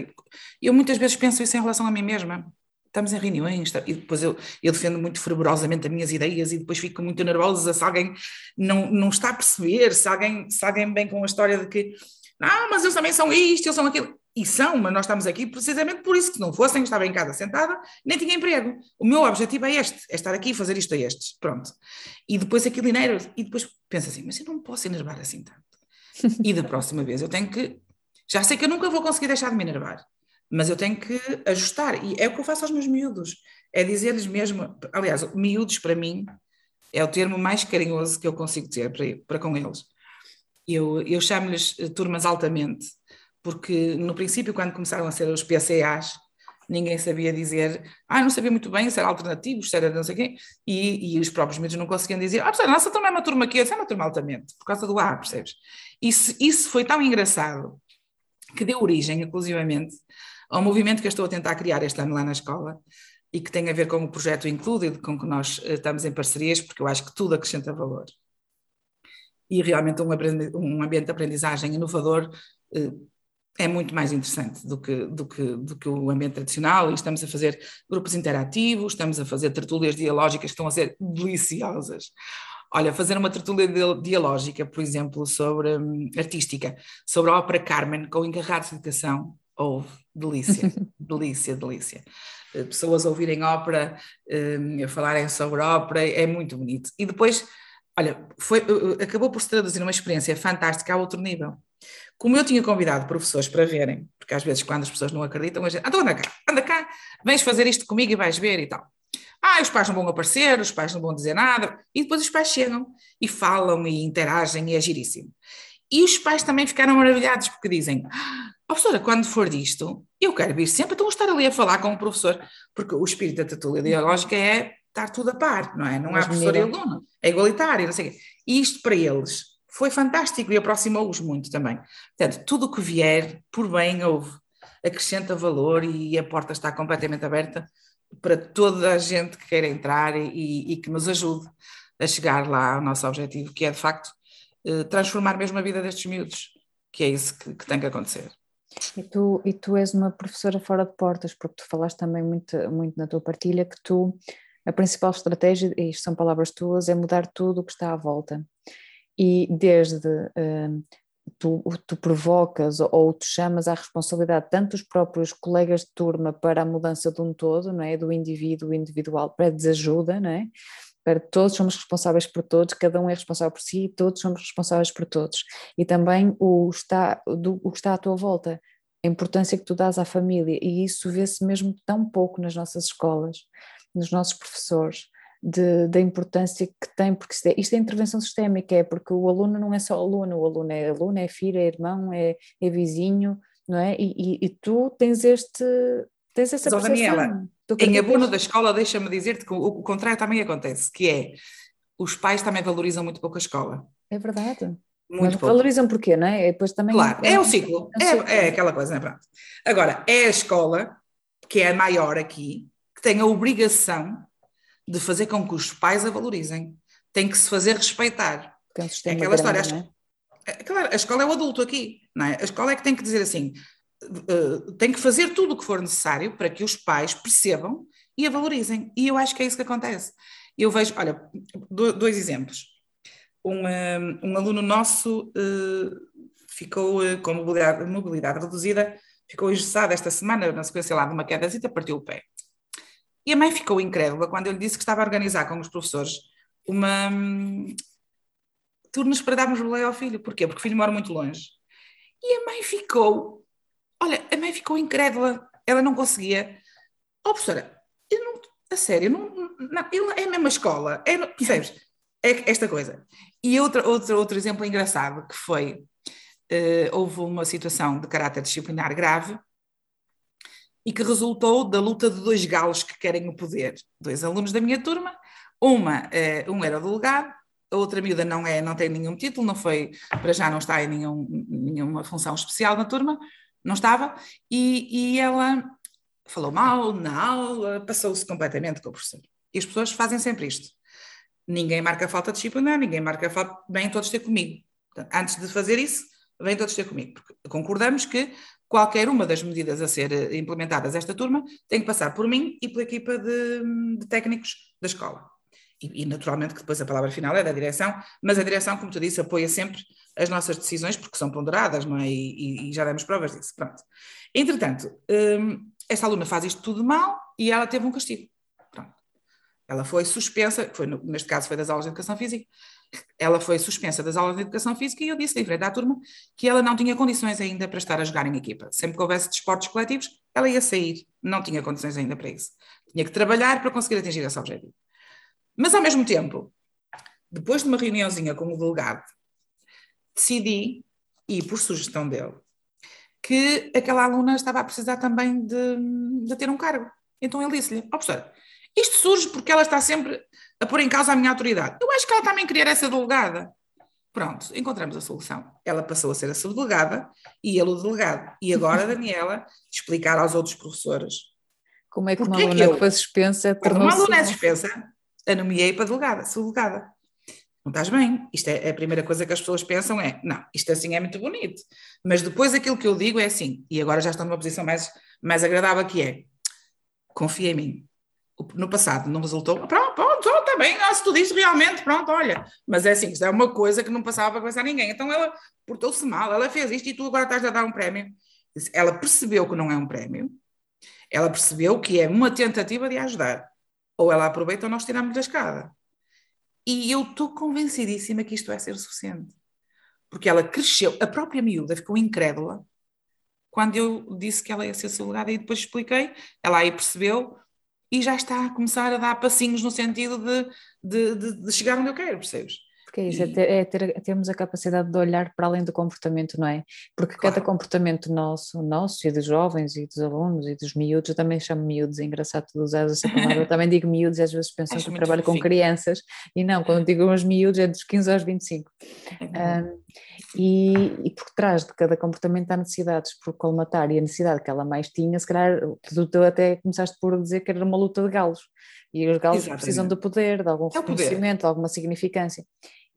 Eu muitas vezes penso isso em relação a mim mesma. Estamos em reuniões e depois eu, eu defendo muito fervorosamente as minhas ideias e depois fico muito nervosa se alguém não, não está a perceber, se alguém, se alguém vem com a história de que não, mas eles também são isto, eles são aquilo. E são, mas nós estamos aqui precisamente por isso, que se não fossem, estava em casa sentada, nem tinha emprego. O meu objetivo é este, é estar aqui e fazer isto a estes. Pronto. E depois aquilo enerva, e depois pensa assim, mas eu não posso enervar assim tanto. E da próxima vez eu tenho que já sei que eu nunca vou conseguir deixar de me enervar, mas eu tenho que ajustar. E é o que eu faço aos meus miúdos. É dizer-lhes mesmo, aliás, miúdos para mim é o termo mais carinhoso que eu consigo ter para, para com eles. Eu, eu chamo-lhes eh, turmas altamente, porque no princípio, quando começaram a ser os PCAs, ninguém sabia dizer, ah, não sabia muito bem se era alternativo, se era não sei quê, e, e os próprios miúdos não conseguiam dizer, ah, a nossa turma é uma turma que é uma turma altamente, por causa do A, percebes? Isso, isso foi tão engraçado que deu origem, inclusivamente, ao movimento que eu estou a tentar criar este ano lá na escola e que tem a ver com o projeto Included, com que nós eh, estamos em parcerias, porque eu acho que tudo acrescenta valor. E realmente um, um ambiente de aprendizagem inovador eh, é muito mais interessante do que, do, que, do que o ambiente tradicional, e estamos a fazer grupos interativos, estamos a fazer tertúlias dialógicas que estão a ser deliciosas. Olha, fazer uma tertúlia dialógica, por exemplo, sobre um, artística, sobre a ópera Carmen, com encarrados de educação, ou oh, delícia, delícia, delícia. Eh, pessoas ouvirem ópera, um, falarem sobre ópera, é muito bonito. E depois, olha, foi, uh, acabou por se traduzir numa experiência fantástica a outro nível. Como eu tinha convidado professores para verem, porque às vezes quando as pessoas não acreditam, a gente, então anda cá, anda cá, vens fazer isto comigo e vais ver e tal. Ah, os pais não vão aparecer, os pais não vão dizer nada, e depois os pais chegam e falam e interagem e é giríssimo. E os pais também ficaram maravilhados porque dizem: ah, professora, quando for disto, eu quero vir sempre, então estar ali a falar com o professor, porque o espírito da tertúlia dialógica é estar tudo a par, não é? Não há professor e aluno, é igualitário, não sei o quê. E isto para eles foi fantástico e aproximou-os muito também. Portanto, tudo o que vier, por bem, houve, acrescenta valor e a porta está completamente aberta para toda a gente que queira entrar e, e, que nos ajude a chegar lá ao nosso objetivo, que é de facto eh, transformar mesmo a vida destes miúdos, que é isso que, que tem que acontecer. E tu, e tu és uma professora fora de portas, porque tu falaste também muito, muito na tua partilha que tu, a principal estratégia, e isto são palavras tuas, é mudar tudo o que está à volta. E desde uh, tu, tu provocas ou tu chamas à responsabilidade tanto os próprios colegas de turma para a mudança de um todo, não é? Do indivíduo individual para a desajuda, não é? Para todos somos responsáveis por todos, cada um é responsável por si e todos somos responsáveis por todos. E também o, está, do, o que está à tua volta, a importância que tu dás à família, e isso vê-se mesmo tão pouco nas nossas escolas, nos nossos professores de, da importância que tem, porque isto é, isto é, intervenção sistémica, é porque o aluno não é só aluno, o aluno é aluno, é filho, é irmão, é, é vizinho, não é? E, e, e, tu tens este, tens essa Mas, Daniela, em abuno da escola, deixa-me dizer-te que o, o contrário também acontece, que é, os pais também valorizam muito pouco a escola. É verdade. Muito Mas pouco. valorizam porquê, não é? Depois também claro, é, é o ciclo, é, é, é, aquela coisa, não é? Pronto. Agora, é a escola, que é a maior aqui, que tem a obrigação de fazer com que os pais a valorizem. Tem que se fazer respeitar. É aquela história. É? Claro, a escola é o adulto aqui, não é? A escola é que tem que dizer assim: uh, tem que fazer tudo o que for necessário para que os pais percebam e a valorizem. E eu acho que é isso que acontece. Eu vejo, olha, dois exemplos. Um, um, um aluno nosso uh, ficou uh, com mobilidade, mobilidade, reduzida, ficou engessado esta semana, na sequência lá de uma quedazita, partiu o pé. E a mãe ficou incrédula quando eu lhe disse que estava a organizar com os professores uma um, turnos para darmos boleia ao filho. Porquê? Porque o filho mora muito longe. E a mãe ficou, olha, a mãe ficou incrédula, ela não conseguia. Oh, professora, eu não, a sério, não, não, é a mesma escola, é, percebes? É esta coisa. E outro, outro, outro exemplo engraçado que foi, uh, houve uma situação de caráter disciplinar grave e que resultou da luta de dois galos que querem o poder. Dois alunos da minha turma, uma, uh, um era delegado, a outra miúda não, é, não tem nenhum título, não foi, para já não está em nenhum, nenhuma função especial na turma, não estava, e, e ela falou mal na aula, passou-se completamente com o professor. E as pessoas fazem sempre isto. Ninguém marca falta disciplinar, ninguém marca falta, vêm todos ter comigo. Portanto, antes de fazer isso, vêm todos ter comigo. Porque concordamos que qualquer uma das medidas a ser eh, implementadas esta turma tem que passar por mim e pela equipa de, de técnicos da escola. E, e, naturalmente que depois a palavra final é da direção, mas a direção, como tu disse, apoia sempre as nossas decisões porque são ponderadas, não é? E, e já demos provas disso. Pronto. Entretanto, hum, esta aluna faz isto tudo mal e ela teve um castigo. Pronto. Ela foi suspensa, foi neste caso foi das aulas de educação física, ela foi suspensa das aulas de educação física e eu disse frente à turma que ela não tinha condições ainda para estar a jogar em equipa. Sempre que houvesse desportos coletivos, ela ia sair, não tinha condições ainda para isso. Tinha que trabalhar para conseguir atingir esse objetivo. Mas ao mesmo tempo, depois de uma reuniãozinha com o delegado, decidi, e por sugestão dele, que aquela aluna estava a precisar também de, de ter um cargo. Então ele disse-lhe: Ó oh, professora, isto surge porque ela está sempre a pôr em causa a minha autoridade. Eu acho que ela também queria essa delegada. Pronto, encontramos a solução. Ela passou a ser a subdelegada e ele o delegado. E agora, Daniela, explicar aos outros professores. Como é que uma aluna que, eu, que foi suspensa Quando uma aluna é suspensa, a nomeei para delegada, subdelegada não estás bem. Isto é a primeira coisa que as pessoas pensam é, não, isto assim é muito bonito. Mas depois aquilo que eu digo é assim, e agora já estou numa posição mais, mais agradável que é, confia em mim. No passado não resultou, pronto, pronto, está bem, se tu dizes realmente, pronto, olha. Mas é assim, isto é uma coisa que não passava para pensar ninguém. Então ela portou-se mal, ela fez isto e tu agora estás a dar um prémio. Ela percebeu que não é um prémio, ela percebeu que é uma tentativa de ajudar. Ou ela aproveita ou nós tiramos da escada. E eu estou convencidíssima que isto vai ser suficiente. Porque ela cresceu, a própria miúda ficou incrédula quando eu disse que ela ia ser segregada e depois expliquei, ela aí percebeu e já está a começar a dar passinhos no sentido de, de, de, de chegar onde eu quero, percebes? Porque é isso, é e... é, ter, é, ter, termos a capacidade de olhar para além do comportamento, não é? Porque claro. cada comportamento nosso, nosso e dos jovens e dos alunos e dos miúdos, eu também chamo miúdos, é engraçado tu usar essa palavra, eu também digo miúdos e às vezes pensam que eu trabalho com crianças e não, quando digo os miúdos é dos 15 aos 25. É um, e, e por trás de cada comportamento há necessidades por colmatar e a necessidade que ela mais tinha, se calhar tu, até começaste por dizer que era uma luta de galos e os galos Exatamente. precisam de poder, de algum é reconhecimento, de alguma significância.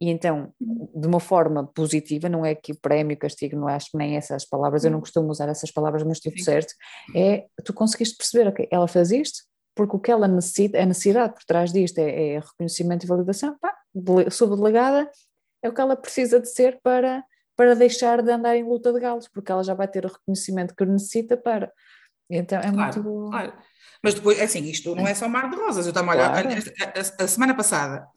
E então, de uma forma positiva, não é que o prémio, castigo, não acho nem essas palavras, eu não costumo usar essas palavras, mas estive certo, é tu conseguiste perceber, ok, ela faz isto, porque o que ela necessita, a necessidade por trás disto é, é reconhecimento e validação, pá, subdelegada é o que ela precisa de ser para, para deixar de andar em luta de galos, porque ela já vai ter o reconhecimento que necessita para. Então é claro, muito. Claro. Mas depois, é assim, isto não é só mar de rosas. Eu estava a olhar, claro. a, a, a, semana passada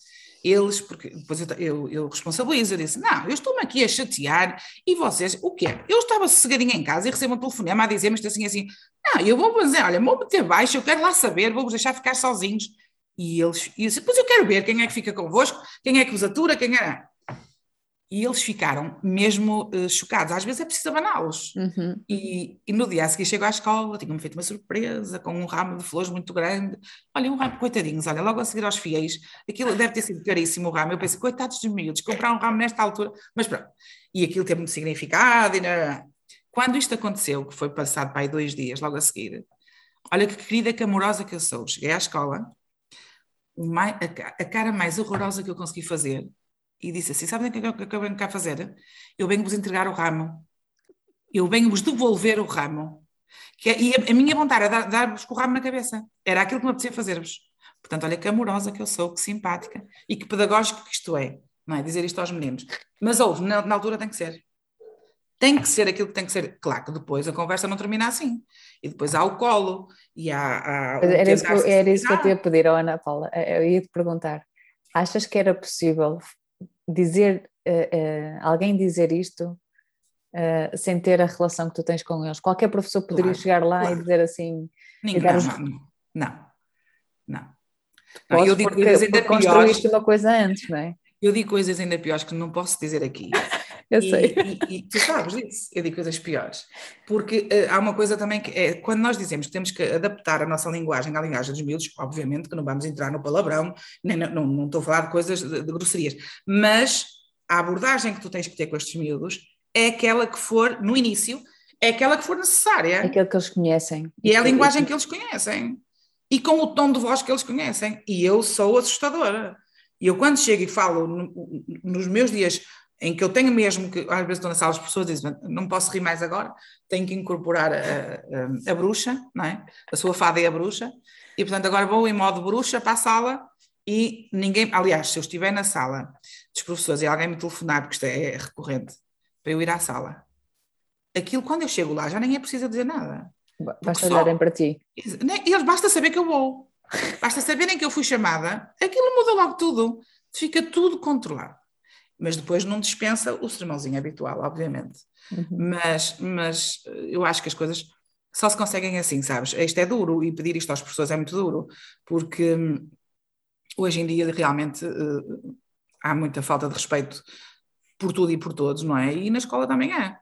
eles, porque depois eu, eu, eu responsabilizo, eu disse, não, eu estou-me aqui a chatear e vocês, o quê? Eu estava sossegadinha em casa e recebo um telefonema a dizer-me isto assim, assim, não, eu vou dizer, olha, vou meter baixo, eu quero lá saber, vou-vos deixar ficar sozinhos. E eles, e eu disse, pois eu quero ver quem é que fica convosco, quem é que vos atura, quem é e eles ficaram mesmo uh, chocados. Às vezes é preciso abaná-los. Uhum. E, e, no dia a seguir chego à escola, tinham-me feito uma surpresa com um ramo de flores muito grande. Olha, um ramo, coitadinhos, olha, logo a seguir aos fiéis, aquilo deve ter sido caríssimo o ramo. Eu pensei, coitados dos miúdos, comprar um ramo nesta altura. Mas pronto, e aquilo teve muito significado. Quando isto aconteceu, que foi passado para aí dois dias, logo a seguir, olha que querida, que amorosa que eu sou. Cheguei à escola, a cara mais horrorosa que eu consegui fazer e disse assim: Sabem o que, é que eu venho cá fazer? Eu venho-vos entregar o ramo. eu venho-vos devolver o ramo. Que, é, e a, a, minha vontade era dar-vos o ramo na cabeça. Era aquilo que me apetecia fazer-vos. Portanto, olha que amorosa que eu sou, que simpática e que pedagógico que isto é. Não é? Dizer isto aos meninos. Mas ouve, na, na altura tem que ser. Tem que ser aquilo que tem que ser. Claro que depois a conversa não termina assim. E depois há o colo e há. há era, isso, era isso que eu te ia pedir, oh, Ana Paula. Eu ia te perguntar: achas que era possível dizer, uh, uh, alguém dizer isto uh, sem ter a relação que tu tens com eles? Qualquer professor poderia claro, chegar lá claro. e dizer assim. Ninguém, não, os... não, não, não. não. eu digo porque, coisas ainda piores. construíste uma coisa antes, não é? Eu digo coisas ainda piores que não posso dizer aqui. Eu e, sei. E, e, tu sabes disso, eu digo coisas piores. Porque uh, há uma coisa também que é, quando nós dizemos que temos que adaptar a nossa linguagem à linguagem dos miúdos, obviamente que não vamos entrar no palavrão, nem, não, não, estou a falar de coisas de, de grosserias, mas a abordagem que tu tens que ter com estes miúdos é aquela que for, no início, é aquela que for necessária. Aquela que eles conhecem. E é a linguagem que eles conhecem. E com o tom de voz que eles conhecem. E eu sou assustadora. E eu, quando chego e falo no, nos meus dias em que eu tenho mesmo que, às vezes estou na sala, as pessoas dizem, não posso rir mais agora, tenho que incorporar a, a, a, bruxa, não é? A sua fada é a bruxa, e portanto agora vou em modo bruxa para a sala e ninguém, aliás, se eu estiver na sala dos professores e alguém me telefonar, porque isto é recorrente, para eu ir à sala, aquilo quando eu chego lá já nem é preciso dizer nada. Basta olharem para ti. Eles basta saber que eu vou. Basta saberem que eu fui chamada, aquilo muda logo tudo. Fica tudo controlado mas depois não dispensa o sermãozinho habitual, obviamente. Uhum. Mas, mas eu acho que as coisas só se conseguem assim, sabes? Isto é duro e pedir isto aos professores é muito duro, porque hum, hoje em dia realmente uh, há muita falta de respeito por tudo e por todos, não é? E na escola também há.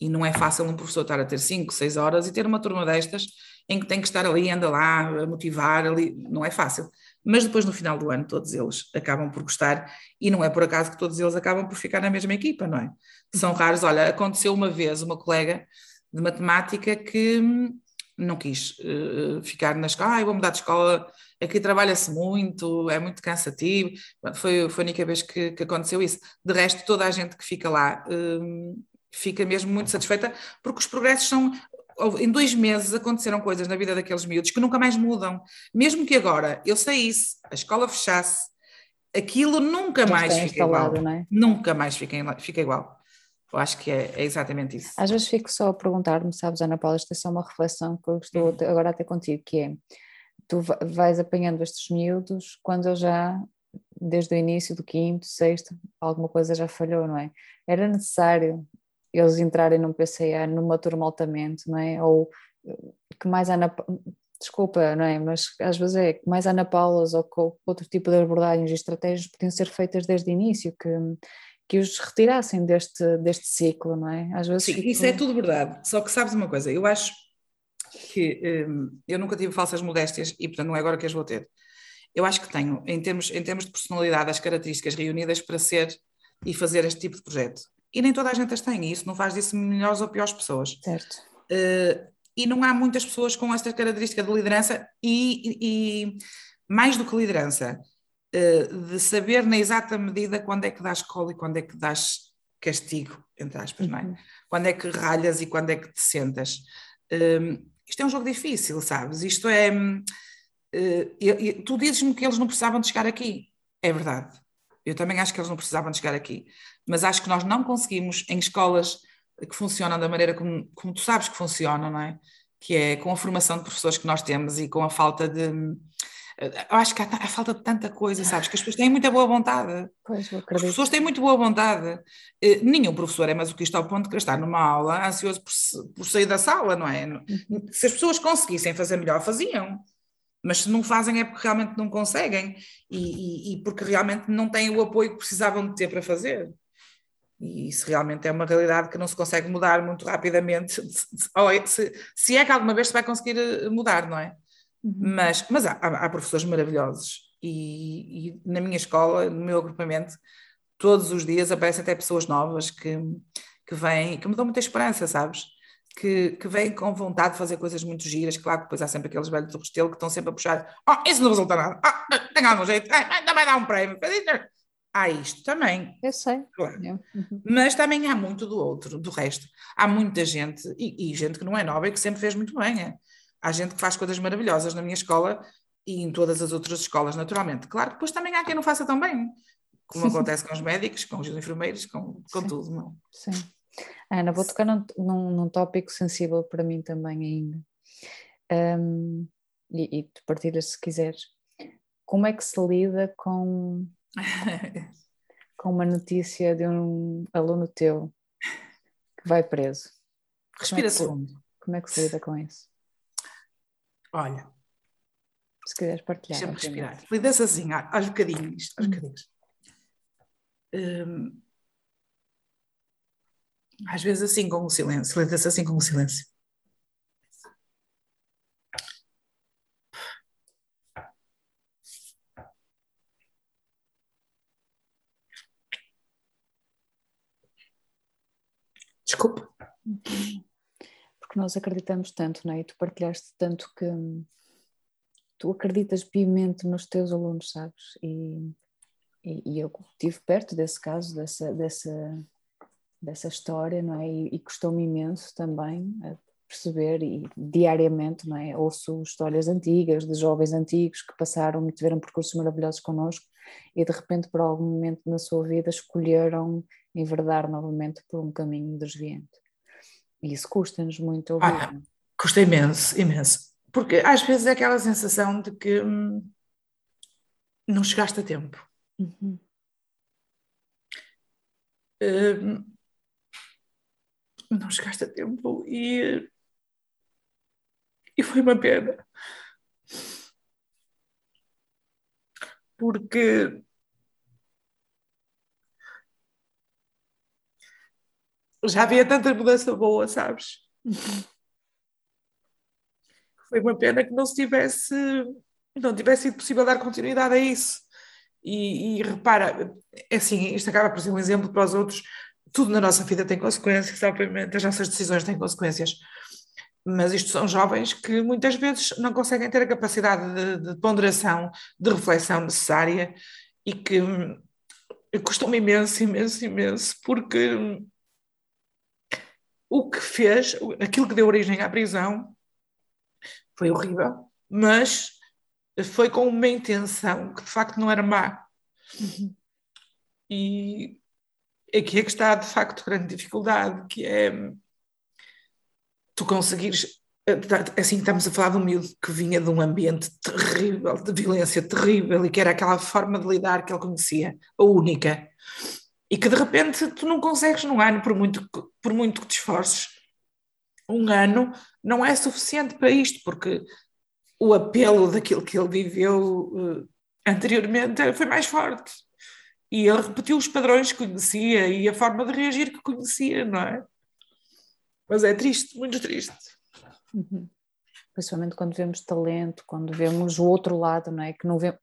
E não é fácil um professor estar a ter 5, 6 horas e ter uma turma destas em que tem que estar ali, anda lá, a motivar ali, não é fácil mas depois no final do ano todos eles acabam por gostar e não é por acaso que todos eles acabam por ficar na mesma equipa, não é? São raros. Olha, aconteceu uma vez uma colega de matemática que hum, não quis uh, ficar na escola, ah, vou mudar de escola, aqui trabalha-se muito, é muito cansativo. Foi, foi a única vez que, que, aconteceu isso. De resto, toda a gente que fica lá uh, fica mesmo muito satisfeita, porque os progressos são em dois meses aconteceram coisas na vida daqueles miúdos que nunca mais mudam. Mesmo que agora eu saísse, a escola fechasse, aquilo nunca Já mais fica igual. É? Nunca mais fica, fica igual. Eu acho que é, é, exatamente isso. Às vezes fico só a perguntar-me, sabes, Ana Paula, isto é só uma reflexão que eu estou uhum. agora a ter contigo, que é, tu vais apanhando estes miúdos quando eu já, desde o início do quinto, sexto, alguma coisa já falhou, não é? Era necessário eles entrarem num PCA numa turma altamente, não é? Ou que mais Ana desculpa, não é? Mas às vezes é que mais Ana Paulas ou com outro tipo de abordagens e estratégias podiam ser feitas desde o início, que, que os retirassem deste, deste ciclo, não é? Às vezes Sim, fico... isso é tudo verdade. Só que sabes uma coisa, eu acho que hum, eu nunca tive falsas modéstias e portanto não é agora que as vou ter. Eu acho que tenho, em termos, em termos de personalidade, as características reunidas para ser e fazer este tipo de projeto e nem toda a gente as tem, e isso não faz disso melhores ou piores pessoas. Certo. Uh, e não há muitas pessoas com esta característica de liderança e, e mais do que liderança, uh, de saber na exata medida quando é que dás escola e quando é que dás castigo, entre aspas, uhum. não é? Uhum. Quando é que ralhas e quando é que te sentas. Uh, isto é um jogo difícil, sabes? Isto é. Uh, tu dizes-me que eles não precisavam de chegar aqui. É verdade. Eu também acho que eles não precisavam de chegar aqui mas acho que nós não conseguimos em escolas que funcionam da maneira como, como tu sabes que funcionam, não é? Que é com a formação de professores que nós temos e com a falta de. Eu acho que há a falta de tanta coisa, sabes? Que as pessoas têm muita boa vontade. Pois, As pessoas têm muito boa vontade. Eh, nenhum professor é masoquista ao ponto de estar numa aula ansioso por, por sair da sala, não é? Uhum. Se as pessoas conseguissem fazer melhor, faziam mas se não fazem é porque realmente não conseguem e, e, e, porque realmente não têm o apoio que precisavam de ter para fazer. E isso realmente é uma realidade que não se consegue mudar muito rapidamente. É, se, se é que alguma vez se vai conseguir eh, mudar, não é? Uhum. Mas, mas há, há, professores maravilhosos. E, e, na minha escola, no meu agrupamento, todos os dias aparecem até pessoas novas que, que vêm, que me dão muita esperança, sabes? Que, que vêm com vontade de fazer coisas muito giras. Claro que depois há sempre aqueles velhos do Restelo que estão sempre a puxar: Oh, isso não resulta nada. Oh, tem algum jeito. Eh, também dá um prémio. há isto também. Eu sei. Claro. Eu- uhum. Mas também há muito do outro, do resto. Há muita gente, e, e gente que não é nova e que sempre fez muito bem. é. Há gente que faz coisas maravilhosas na minha escola e em todas as outras escolas, naturalmente. Claro que depois também há quem não faça tão bem, como acontece com os médicos, com os enfermeiros, com, com Sim. tudo. Não? Sim. Ana, vou tocar num, num, num tópico sensível para mim também ainda. Um, e, e tu partilhas se quiseres. Como é que se lida com, com uma notícia de um aluno teu que vai preso? Respira que- fundo. Como é que se lida com isso? Olha, Se quiseres partilhar. deixa-me respirar. Lida-se assim, aos bocadinhos. Aos Hum. bocadinhos. Hum, às vezes assim com o silêncio. Lida-se assim com o silêncio. Desculpa. Porque nós acreditamos tanto, não é? E tu partilhaste tanto que hum, tu acreditas piamente nos teus alunos, sabes? E, e, e eu estive perto desse caso, dessa, dessa, dessa história, não é? E, e custou-me imenso também a perceber e diariamente, não é? Ouço histórias antigas de jovens antigos que passaram e tiveram percursos maravilhosos connosco e de repente por algum momento na sua vida escolheram enverdar novamente por um caminho desviante. E isso custa-nos muito ouvir. Ah, não é? Custa imenso, imenso. Porque às vezes é aquela sensação de que hum, não chegaste a tempo. Uhum. Hum, não chegaste a tempo e, e foi uma pena. Porque já havia tanta mudança boa, sabes? Foi uma pena que não se tivesse, não tivesse sido possível dar continuidade a isso. E, e repara, é assim, isto acaba por ser um exemplo para os outros. Tudo na nossa vida tem consequências, obviamente, as nossas decisões têm consequências. Mas isto são jovens que muitas vezes não conseguem ter a capacidade de, de ponderação, de reflexão necessária e que hum, custou-me imenso, imenso, imenso, porque hum, o que fez, aquilo que deu origem à prisão, foi horrível, mas foi com uma intenção que de facto não era má. Uhum. E aqui é que está de facto grande dificuldade, que é tu conseguires, assim estamos a falar de um miúdo que vinha de um ambiente terrível, de violência terrível, e que era aquela forma de lidar que ele conhecia, a única, e que de repente tu não consegues num ano, por muito, por muito que te esforces, um ano não é suficiente para isto, porque o apelo daquilo que ele viveu eh, anteriormente foi mais forte. E ele repetiu os padrões que conhecia e a forma de reagir que conhecia, não é? Mas é triste, muito triste. Uhum. Principalmente quando vemos talento, quando vemos o outro lado, não é? Que não vemos,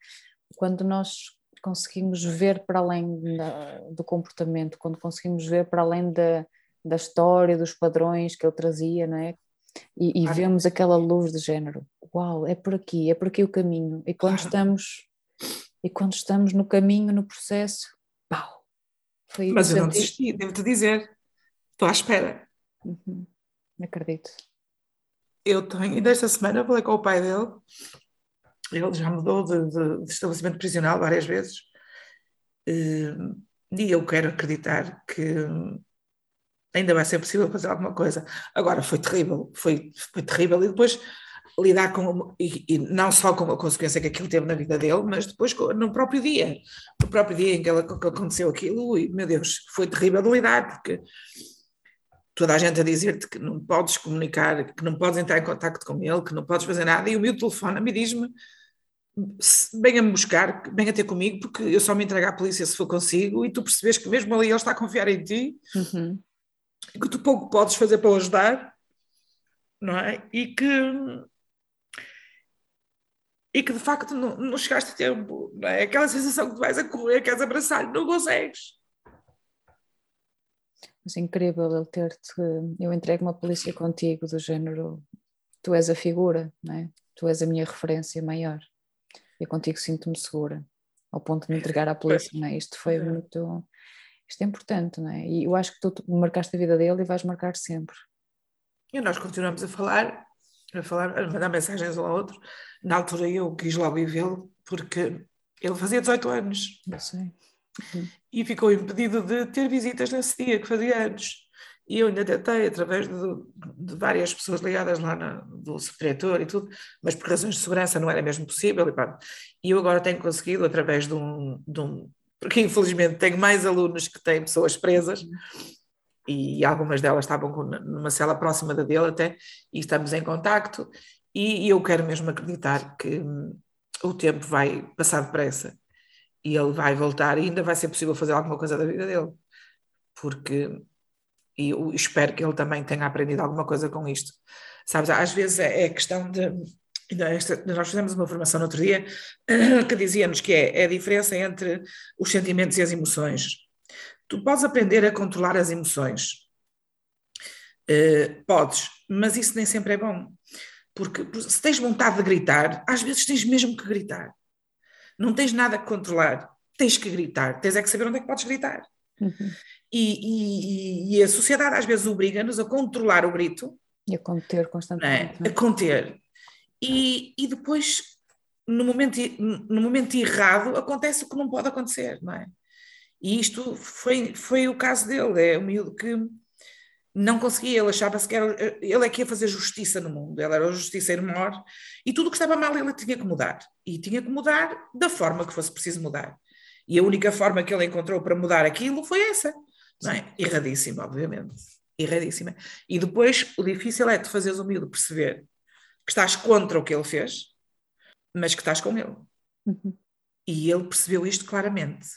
quando nós conseguimos ver para além da- do comportamento, quando conseguimos ver para além da, da história, dos padrões que ele trazia, não é? E, e Claro. vemos aquela luz de género, uau, é por aqui, é por aqui o caminho. E quando estamos e quando estamos no caminho, no processo, pau, foi Mas eu não desisti, devo-te dizer. Estou à espera. Uhum. Acredito. Eu tenho, ainda esta semana falei com o pai dele, ele já mudou de, de- de estabelecimento prisional várias vezes, Eh, e eu quero acreditar que ainda vai ser possível fazer alguma coisa. Agora, foi terrível, foi, foi terrível, e depois lidar com, e, e não só com a consequência que aquilo teve na vida dele, mas depois no próprio dia, no próprio dia em que, ela, que aconteceu aquilo, e meu Deus, foi terrível de lidar, porque toda a gente a dizer-te que não podes comunicar, que não podes entrar em contacto com ele, que não podes fazer nada, e o meu telefone-me e diz-me se- venha-me buscar, venha ter comigo, porque eu só me entrego à polícia se for consigo, e tu percebes que mesmo ali ele está a confiar em ti, Uhum. que tu pouco podes fazer para o ajudar, não é? E que e que de facto não, não chegaste a tempo, não é? Aquela sensação que tu vais a correr, queres abraçar, não consegues. Mas é incrível ele ter-te. Eu entrego uma polícia contigo, do género. Tu és a figura, não é? Tu és a minha referência maior. Eu contigo sinto-me segura. ao ponto de me entregar à polícia, não é? Isto foi muito, isto é importante, não é? E eu acho que tu marcaste a vida dele e vais marcar sempre. E nós continuamos a falar, a falar, a mandar mensagens um ao outro. Na altura eu quis logo ir vê-lo, porque ele fazia 18 anos. Eu sei. Uhum. E ficou impedido de ter visitas nesse dia, que fazia anos. E eu ainda tentei, através de, de várias pessoas ligadas lá na, do subdiretor e tudo, mas por razões de segurança não era mesmo possível. E, e eu agora tenho conseguido, através de um, de um. Porque infelizmente tenho mais alunos que têm pessoas presas, e algumas delas estavam numa cela próxima da dele até, e estamos em contacto. E, e eu quero mesmo acreditar que hum, o tempo vai passar depressa e ele vai voltar e ainda vai ser possível fazer alguma coisa da vida dele. Porque e eu espero que ele também tenha aprendido alguma coisa com isto. Sabes, às vezes é, é questão de. Nós fizemos uma formação no outro dia que dizia-nos que é, é a diferença entre os sentimentos e as emoções. Tu podes aprender a controlar as emoções, uh, podes, mas isso nem sempre é bom. Porque se tens vontade de gritar, às vezes tens mesmo que gritar. Não tens nada que controlar, tens que gritar, tens é que saber onde é que podes gritar. Uhum. E, e, e, a sociedade às vezes obriga-nos a controlar o grito. E a conter constantemente. É? A conter. E, e depois, no momento, no momento errado, acontece o que não pode acontecer, não é? E isto foi, foi o caso dele, é o miúdo que não conseguia, ele achava-se que era, ele é que ia fazer justiça no mundo, ele era o justiceiro maior, e tudo o que estava mal ele tinha que mudar, e tinha que mudar da forma que fosse preciso mudar. E a única forma que ele encontrou para mudar aquilo foi essa, não é? Erradíssima, obviamente. Erradíssima. E depois o difícil é de fazeres o miúdo perceber que estás contra o que ele fez, mas que estás com ele. Uhum. E ele percebeu isto claramente.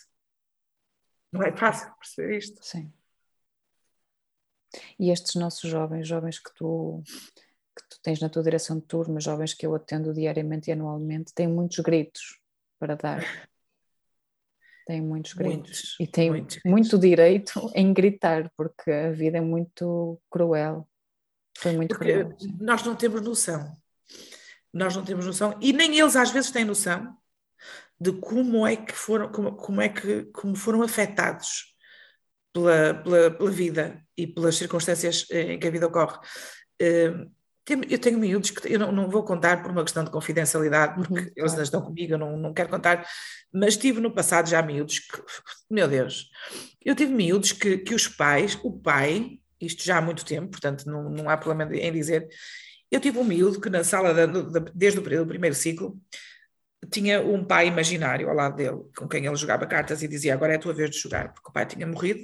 Não é fácil perceber isto. Sim. E estes nossos jovens, jovens que tu, que tu tens na tua direção de turma, jovens que eu atendo diariamente e anualmente, têm muitos gritos para dar. Tem muitos gritos. Muitos, e tem muitos muito direito em gritar, porque a vida é muito cruel. Foi muito porque cruel. Nós não temos noção. Nós não temos noção, e nem eles às vezes têm noção de como é que foram, como, como é que como foram afetados pela, pela, pela vida e pelas circunstâncias em que a vida ocorre. Uh, eu tenho miúdos que eu não, não, vou contar por uma questão de confidencialidade, porque uhum, eles ainda estão comigo, eu não, não quero contar, mas tive no passado já miúdos que, meu Deus, eu tive miúdos que, que os pais, o pai, isto já há muito tempo, portanto não, não há problema em dizer, eu tive um miúdo que na sala, desde o primeiro ciclo, tinha um pai imaginário ao lado dele, com quem ele jogava cartas e dizia agora é a tua vez de jogar, porque o pai tinha morrido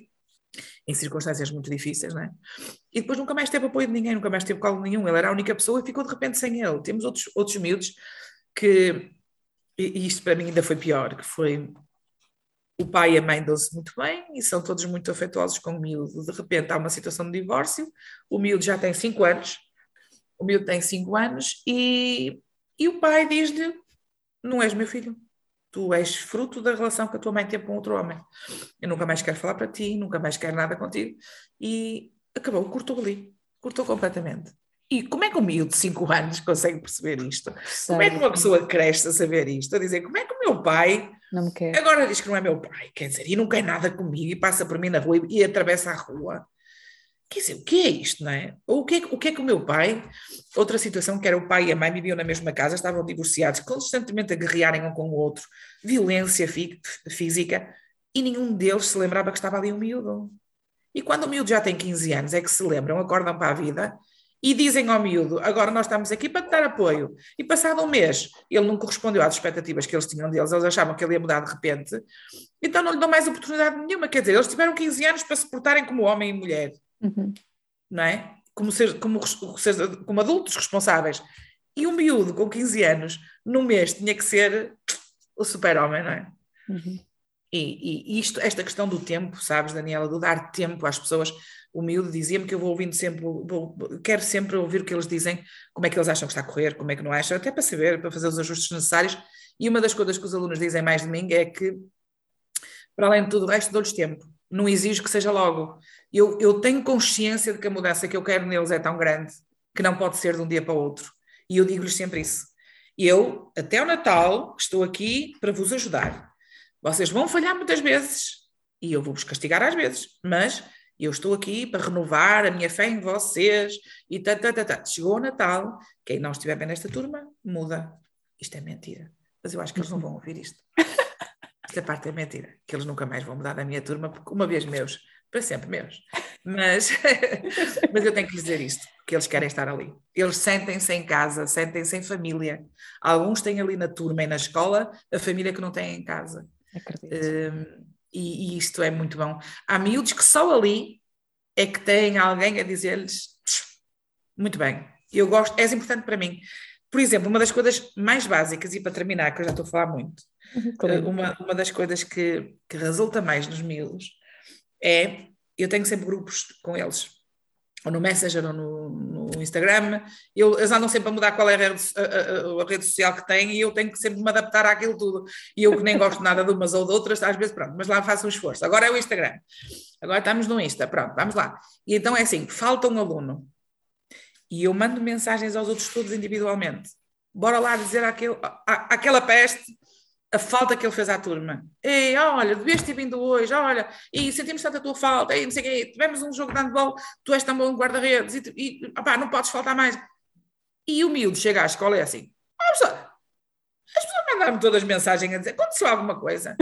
em circunstâncias muito difíceis, não é? E depois nunca mais teve apoio de ninguém, nunca mais teve colo nenhum, ele era a única pessoa e ficou de repente sem ele. Temos outros, outros miúdos que, e isto para mim ainda foi pior, que foi o pai e a mãe dão-se muito bem e são todos muito afetuosos com o miúdo. De repente há uma situação de divórcio, o miúdo já tem 5 anos, o miúdo tem 5 anos e, e o pai diz-lhe, não és meu filho, tu és fruto da relação que a tua mãe teve com outro homem. Eu nunca mais quero falar para ti, nunca mais quero nada contigo. E acabou, cortou ali, cortou completamente. E como é que um miúdo de 5 anos consegue perceber isto? Sei. Como é que uma pessoa cresce a saber isto? A dizer, como é que o meu pai agora diz que não é meu pai, quer dizer, e não quer nada comigo e passa por mim na rua e, e atravessa a rua. Quer dizer, o que é isto, não é? Ou o que é, o que é que o meu pai, outra situação que era o pai e a mãe viviam na mesma casa, estavam divorciados, constantemente a guerrearem um com o outro, violência fí física, e nenhum deles se lembrava que estava ali um miúdo. E quando o miúdo já tem 15 anos, é que se lembram, acordam para a vida e dizem ao miúdo: agora nós estamos aqui para te dar apoio. E passado um mês, ele não correspondeu às expectativas que eles tinham deles, eles achavam que ele ia mudar de repente, então não lhe dão mais oportunidade nenhuma. Quer dizer, eles tiveram 15 anos para se portarem como homem e mulher uhum. não é? Como, ser, como, como adultos responsáveis. E um miúdo com 15 anos, no mês, tinha que ser o super-homem, não é? Uhum. E, e, isto, esta questão do tempo, sabes, Daniela, do dar tempo às pessoas, o miúdo dizia-me que eu vou ouvindo sempre, vou, quero sempre ouvir o que eles dizem, como é que eles acham que está a correr, como é que não acham, até para saber, para fazer os ajustes necessários. E uma das coisas que os alunos dizem mais de mim é que, para além de tudo o resto, dou-lhes tempo. Não exijo que seja logo eu, eu tenho consciência de que a mudança que eu quero neles é tão grande que não pode ser de um dia para o outro. E eu digo-lhes sempre isso. Eu, até o Natal, estou aqui para vos ajudar. vocês vão falhar muitas vezes e eu vou-vos castigar às vezes, mas eu estou aqui para renovar a minha fé em vocês e tá, tá, tá, tá. Chegou o Natal, quem não estiver bem nesta turma, muda. Isto é mentira. Mas eu acho que eles não vão ouvir isto. Esta parte é mentira, que eles nunca mais vão mudar da minha turma, porque uma vez meus, para sempre meus. Mas, mas eu tenho que lhes dizer isto, que eles querem estar ali. Eles sentem-se em casa, sentem-se em família. Alguns têm ali na turma e na escola a família que não têm em casa. Acredito. Um, e, e, isto é muito bom. Há miúdos que só ali é que têm alguém a dizer-lhes muito bem, eu gosto, és importante para mim. Por exemplo, uma das coisas mais básicas, e para terminar, que eu já estou a falar muito, claro. uma, uma das coisas que, que resulta mais nos miúdos é, eu tenho sempre grupos com eles, ou no Messenger ou no, no Instagram, eu, eles andam sempre a mudar qual é a rede, a, a, a rede, social que têm e eu tenho que sempre me adaptar àquilo tudo. E eu que nem gosto nada de umas ou de outras, às vezes, pronto, mas lá faço um esforço. Agora é o Instagram, agora estamos no Insta, pronto, vamos lá. E então é assim, falta um aluno e eu mando mensagens aos outros todos individualmente. Bora lá dizer àquele, à, àquela peste a falta que ele fez à turma. Ei, olha, devias ter vindo hoje, olha, e sentimos tanto a tua falta, e não sei o quê, tivemos um jogo de handball, tu és tão bom guarda-redes, e, e opá, não podes faltar mais. E o miúdo chega à escola e é assim, oh, professora, as pessoas mandaram-me todas mensagens a dizer, aconteceu alguma coisa,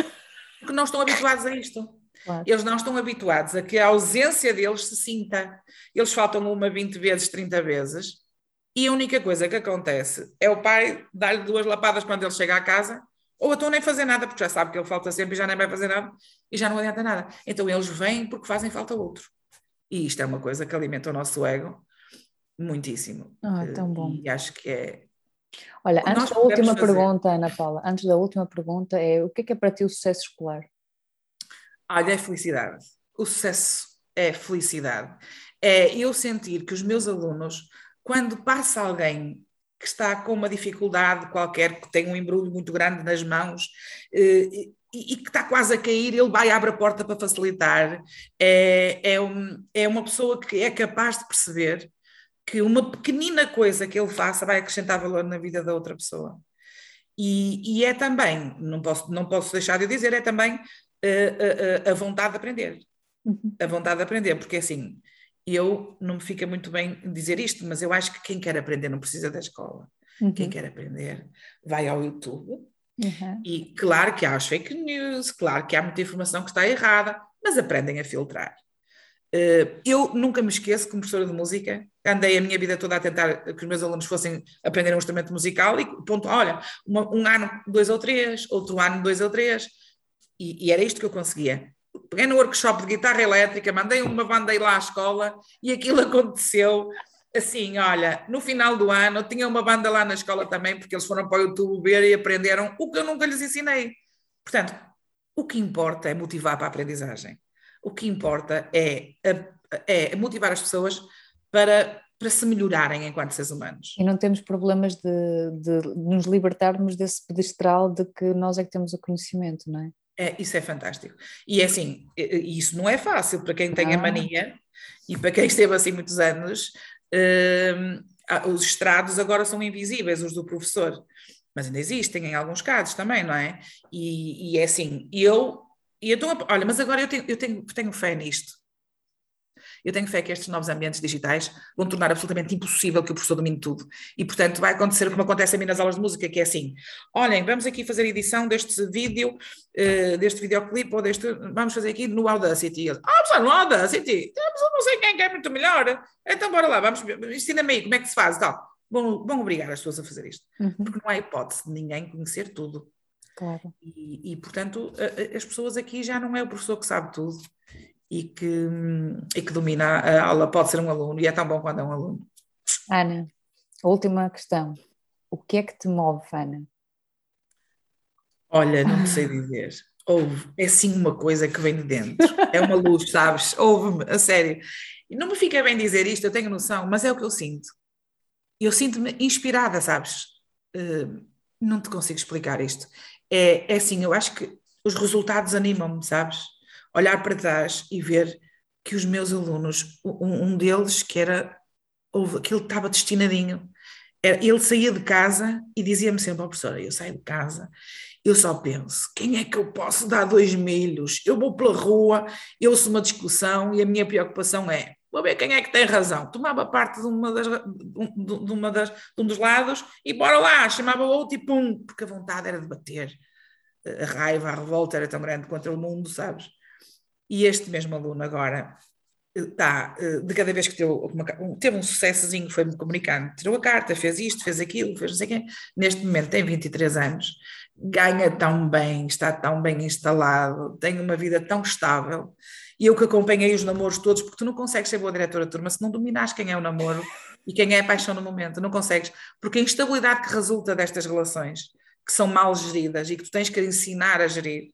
porque não estão habituados a isto. Claro. Eles não estão habituados a que a ausência deles se sinta. Eles faltam uma 20 vezes, 30 vezes, e a única coisa que acontece é o pai dar-lhe duas lapadas quando ele chega à casa ou então nem fazer nada, porque já sabe que ele falta sempre e já nem vai fazer nada e já não adianta nada. Então eles vêm porque fazem falta outro. E isto é uma coisa que alimenta o nosso ego muitíssimo. Ah, tão bom. E acho que é. Olha, antes da última fazer... pergunta, Ana Paula, antes da última pergunta é o que é que é para ti o sucesso escolar? Olha, é felicidade. O sucesso é felicidade. É eu sentir que os meus alunos, quando passa alguém que está com uma dificuldade qualquer, que tem um embrulho muito grande nas mãos eh, e, e, que está quase a cair, ele vai abre a porta para facilitar. É, é, um, é uma pessoa que é capaz de perceber que uma pequenina coisa que ele faça vai acrescentar valor na vida da outra pessoa. E, e é também, não posso, não posso deixar de dizer, é também uh, a vontade de aprender. Uhum. A vontade de aprender, porque assim, eu não me fica muito bem dizer isto, mas eu acho que quem quer aprender não precisa da escola. Uhum. Quem quer aprender vai ao YouTube. Uhum. E claro que há as fake news, claro que há muita informação que está errada, mas aprendem a filtrar. Uh, eu nunca me esqueço, como professora de música, andei a minha vida toda a tentar que os meus alunos fossem aprender um instrumento musical e ponto, olha, uma, um ano, dois ou três, outro ano, dois ou três, e, e era isto que eu conseguia peguei no workshop de guitarra elétrica, mandei uma banda ir lá à escola e aquilo aconteceu assim, olha, no final do ano tinha uma banda lá na escola também, porque eles foram para o YouTube ver e aprenderam o que eu nunca lhes ensinei. Portanto, o que importa é motivar para a aprendizagem. O que importa é, é motivar as pessoas para, para se melhorarem enquanto seres humanos. E não temos problemas de, de nos libertarmos desse pedestral de que nós é que temos o conhecimento, não é? É, isso é fantástico. E é assim, isso não é fácil para quem tem a ah. mania e para quem esteve assim muitos anos. Uh, os estrados agora são invisíveis, os do professor, mas ainda existem em alguns casos também, não é? E, e é assim, eu, e então, olha, mas agora eu tenho, eu tenho, tenho fé nisto. Eu tenho fé que estes novos ambientes digitais vão tornar absolutamente impossível que o professor domine tudo. E, portanto, vai acontecer como acontece a mim nas aulas de música, que é assim: olhem, vamos aqui fazer edição deste vídeo, uh, deste videoclipe, ou deste. Vamos fazer aqui no Audacity. Ah, professor, no Audacity? Temos não sei quem é muito melhor. Então, bora lá, vamos. Ensina-me aí como é que se faz e tal. Vão, vão obrigar as pessoas a fazer isto. Uhum. Porque não há hipótese de ninguém conhecer tudo. Claro. E, e, portanto, as pessoas aqui já não é o professor que sabe tudo e que, e que domina a aula, pode ser um aluno, e é tão bom quando é um aluno. Ana, última questão. O que é que te move, Ana? Olha, não sei dizer. Houve, é sim uma coisa que vem de dentro. É uma luz, sabes? Houve-me, a sério. E não me fica bem dizer isto, eu tenho noção, mas é o que eu sinto. Eu sinto-me inspirada, sabes? Uh, não te consigo explicar isto. É, é assim, eu acho que os resultados animam-me, sabes? Olhar para trás e ver que os meus alunos, um, um deles que era, que ele estava destinadinho, ele saía de casa e dizia-me sempre, oh, professora, eu saio de casa eu só penso: quem é que eu posso dar dois milhos? Eu vou pela rua, eu ouço uma discussão e a minha preocupação é: vou ver quem é que tem razão. Tomava parte de, uma das, de, uma das, de um dos lados e bora lá, chamava o outro e pum, porque a vontade era de bater. A raiva, a revolta era tão grande contra o mundo, sabes? E este mesmo aluno agora está, eh, de cada vez que teve, uma, teve um sucessozinho, foi-me comunicando, tirou a carta, fez isto, fez aquilo, fez não sei quê, neste momento tem 23 anos, ganha tão bem, está tão bem instalado, tem uma vida tão estável, e eu que acompanhei os namoros todos, porque tu não consegues ser boa diretora de turma se não dominares quem é o namoro e quem é a paixão no momento, não consegues, porque a instabilidade que resulta destas relações, que são mal geridas e que tu tens que ensinar a gerir,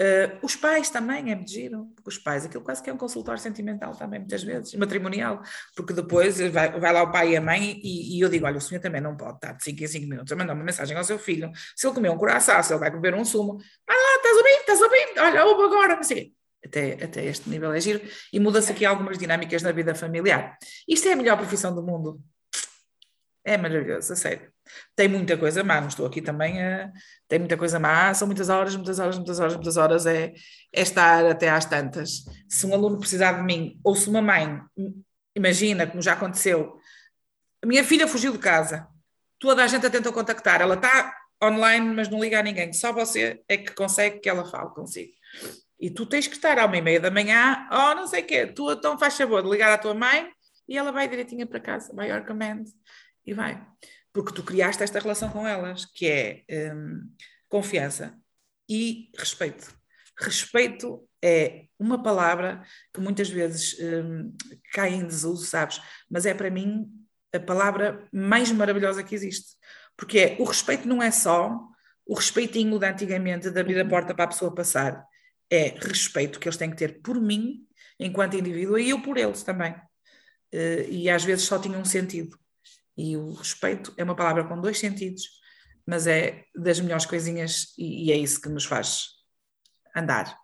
Uh, os pais também é giro, porque os pais, aquilo quase que é um consultório sentimental também, muitas vezes, matrimonial, porque depois vai, vai lá o pai e a mãe e, e, eu digo, olha, o senhor também não pode estar de 5 em 5 minutos a mandar uma mensagem ao seu filho, se ele comer um coração, se ele vai beber um sumo, vai lá, estás ouvir, estás ouvir, olha, ouve agora, não sei até, até este nível é giro, e muda-se aqui algumas dinâmicas na vida familiar. Isto é a melhor profissão do mundo. É maravilhoso, a sério. Tem muita coisa má, não estou aqui também a. Tem muita coisa má, são muitas horas, muitas horas, muitas horas, muitas horas, é, é estar até às tantas. Se um aluno precisar de mim, ou se uma mãe, imagina, como já aconteceu, a minha filha fugiu de casa, toda a gente a tentou contactar, ela está online, mas não liga a ninguém, só você é que consegue que ela fale consigo. E tu tens que estar à uma e meia da manhã, ou oh, não sei o quê, tu então faz favor de ligar à tua mãe e ela vai direitinha para casa, vai ao command e vai porque tu criaste esta relação com elas, que é um, confiança e respeito. Respeito é uma palavra que muitas vezes um, cai em desuso, sabes? Mas é para mim a palavra mais maravilhosa que existe. Porque é, o respeito não é só o respeitinho de antigamente de abrir a porta para a pessoa passar. É respeito que eles têm que ter por mim, enquanto indivíduo, e eu por eles também. Uh, e às vezes só tinha um sentido. E o respeito é uma palavra com dois sentidos, mas é das melhores coisinhas e, e é isso que nos faz andar.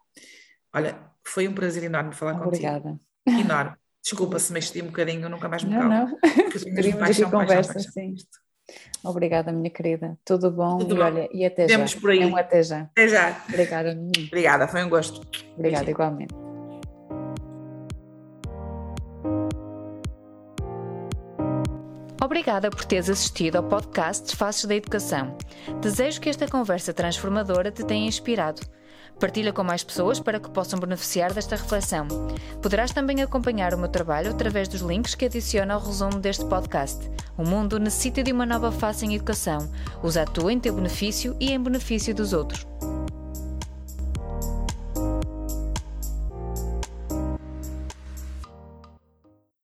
Olha, foi um prazer enorme falar Obrigada. contigo. Obrigada. Enorme. Desculpa se me esti um bocadinho, nunca mais me não, calo. Não, Teríamos paixão, conversa, paixão, sim. Obrigada, minha querida. Tudo bom? Tudo e, bom. Olha, e até Vemos já. por aí. É um até já. Até já. Obrigada. Obrigada, foi um gosto. Obrigada, igualmente. Obrigada por teres assistido ao podcast Faces da Educação. Desejo que esta conversa transformadora te tenha inspirado. Partilha com mais pessoas para que possam beneficiar desta reflexão. Poderás também acompanhar o meu trabalho através dos links que adiciono ao resumo deste podcast. O mundo necessita de uma nova face em educação. Usa a tua em teu benefício e em benefício dos outros.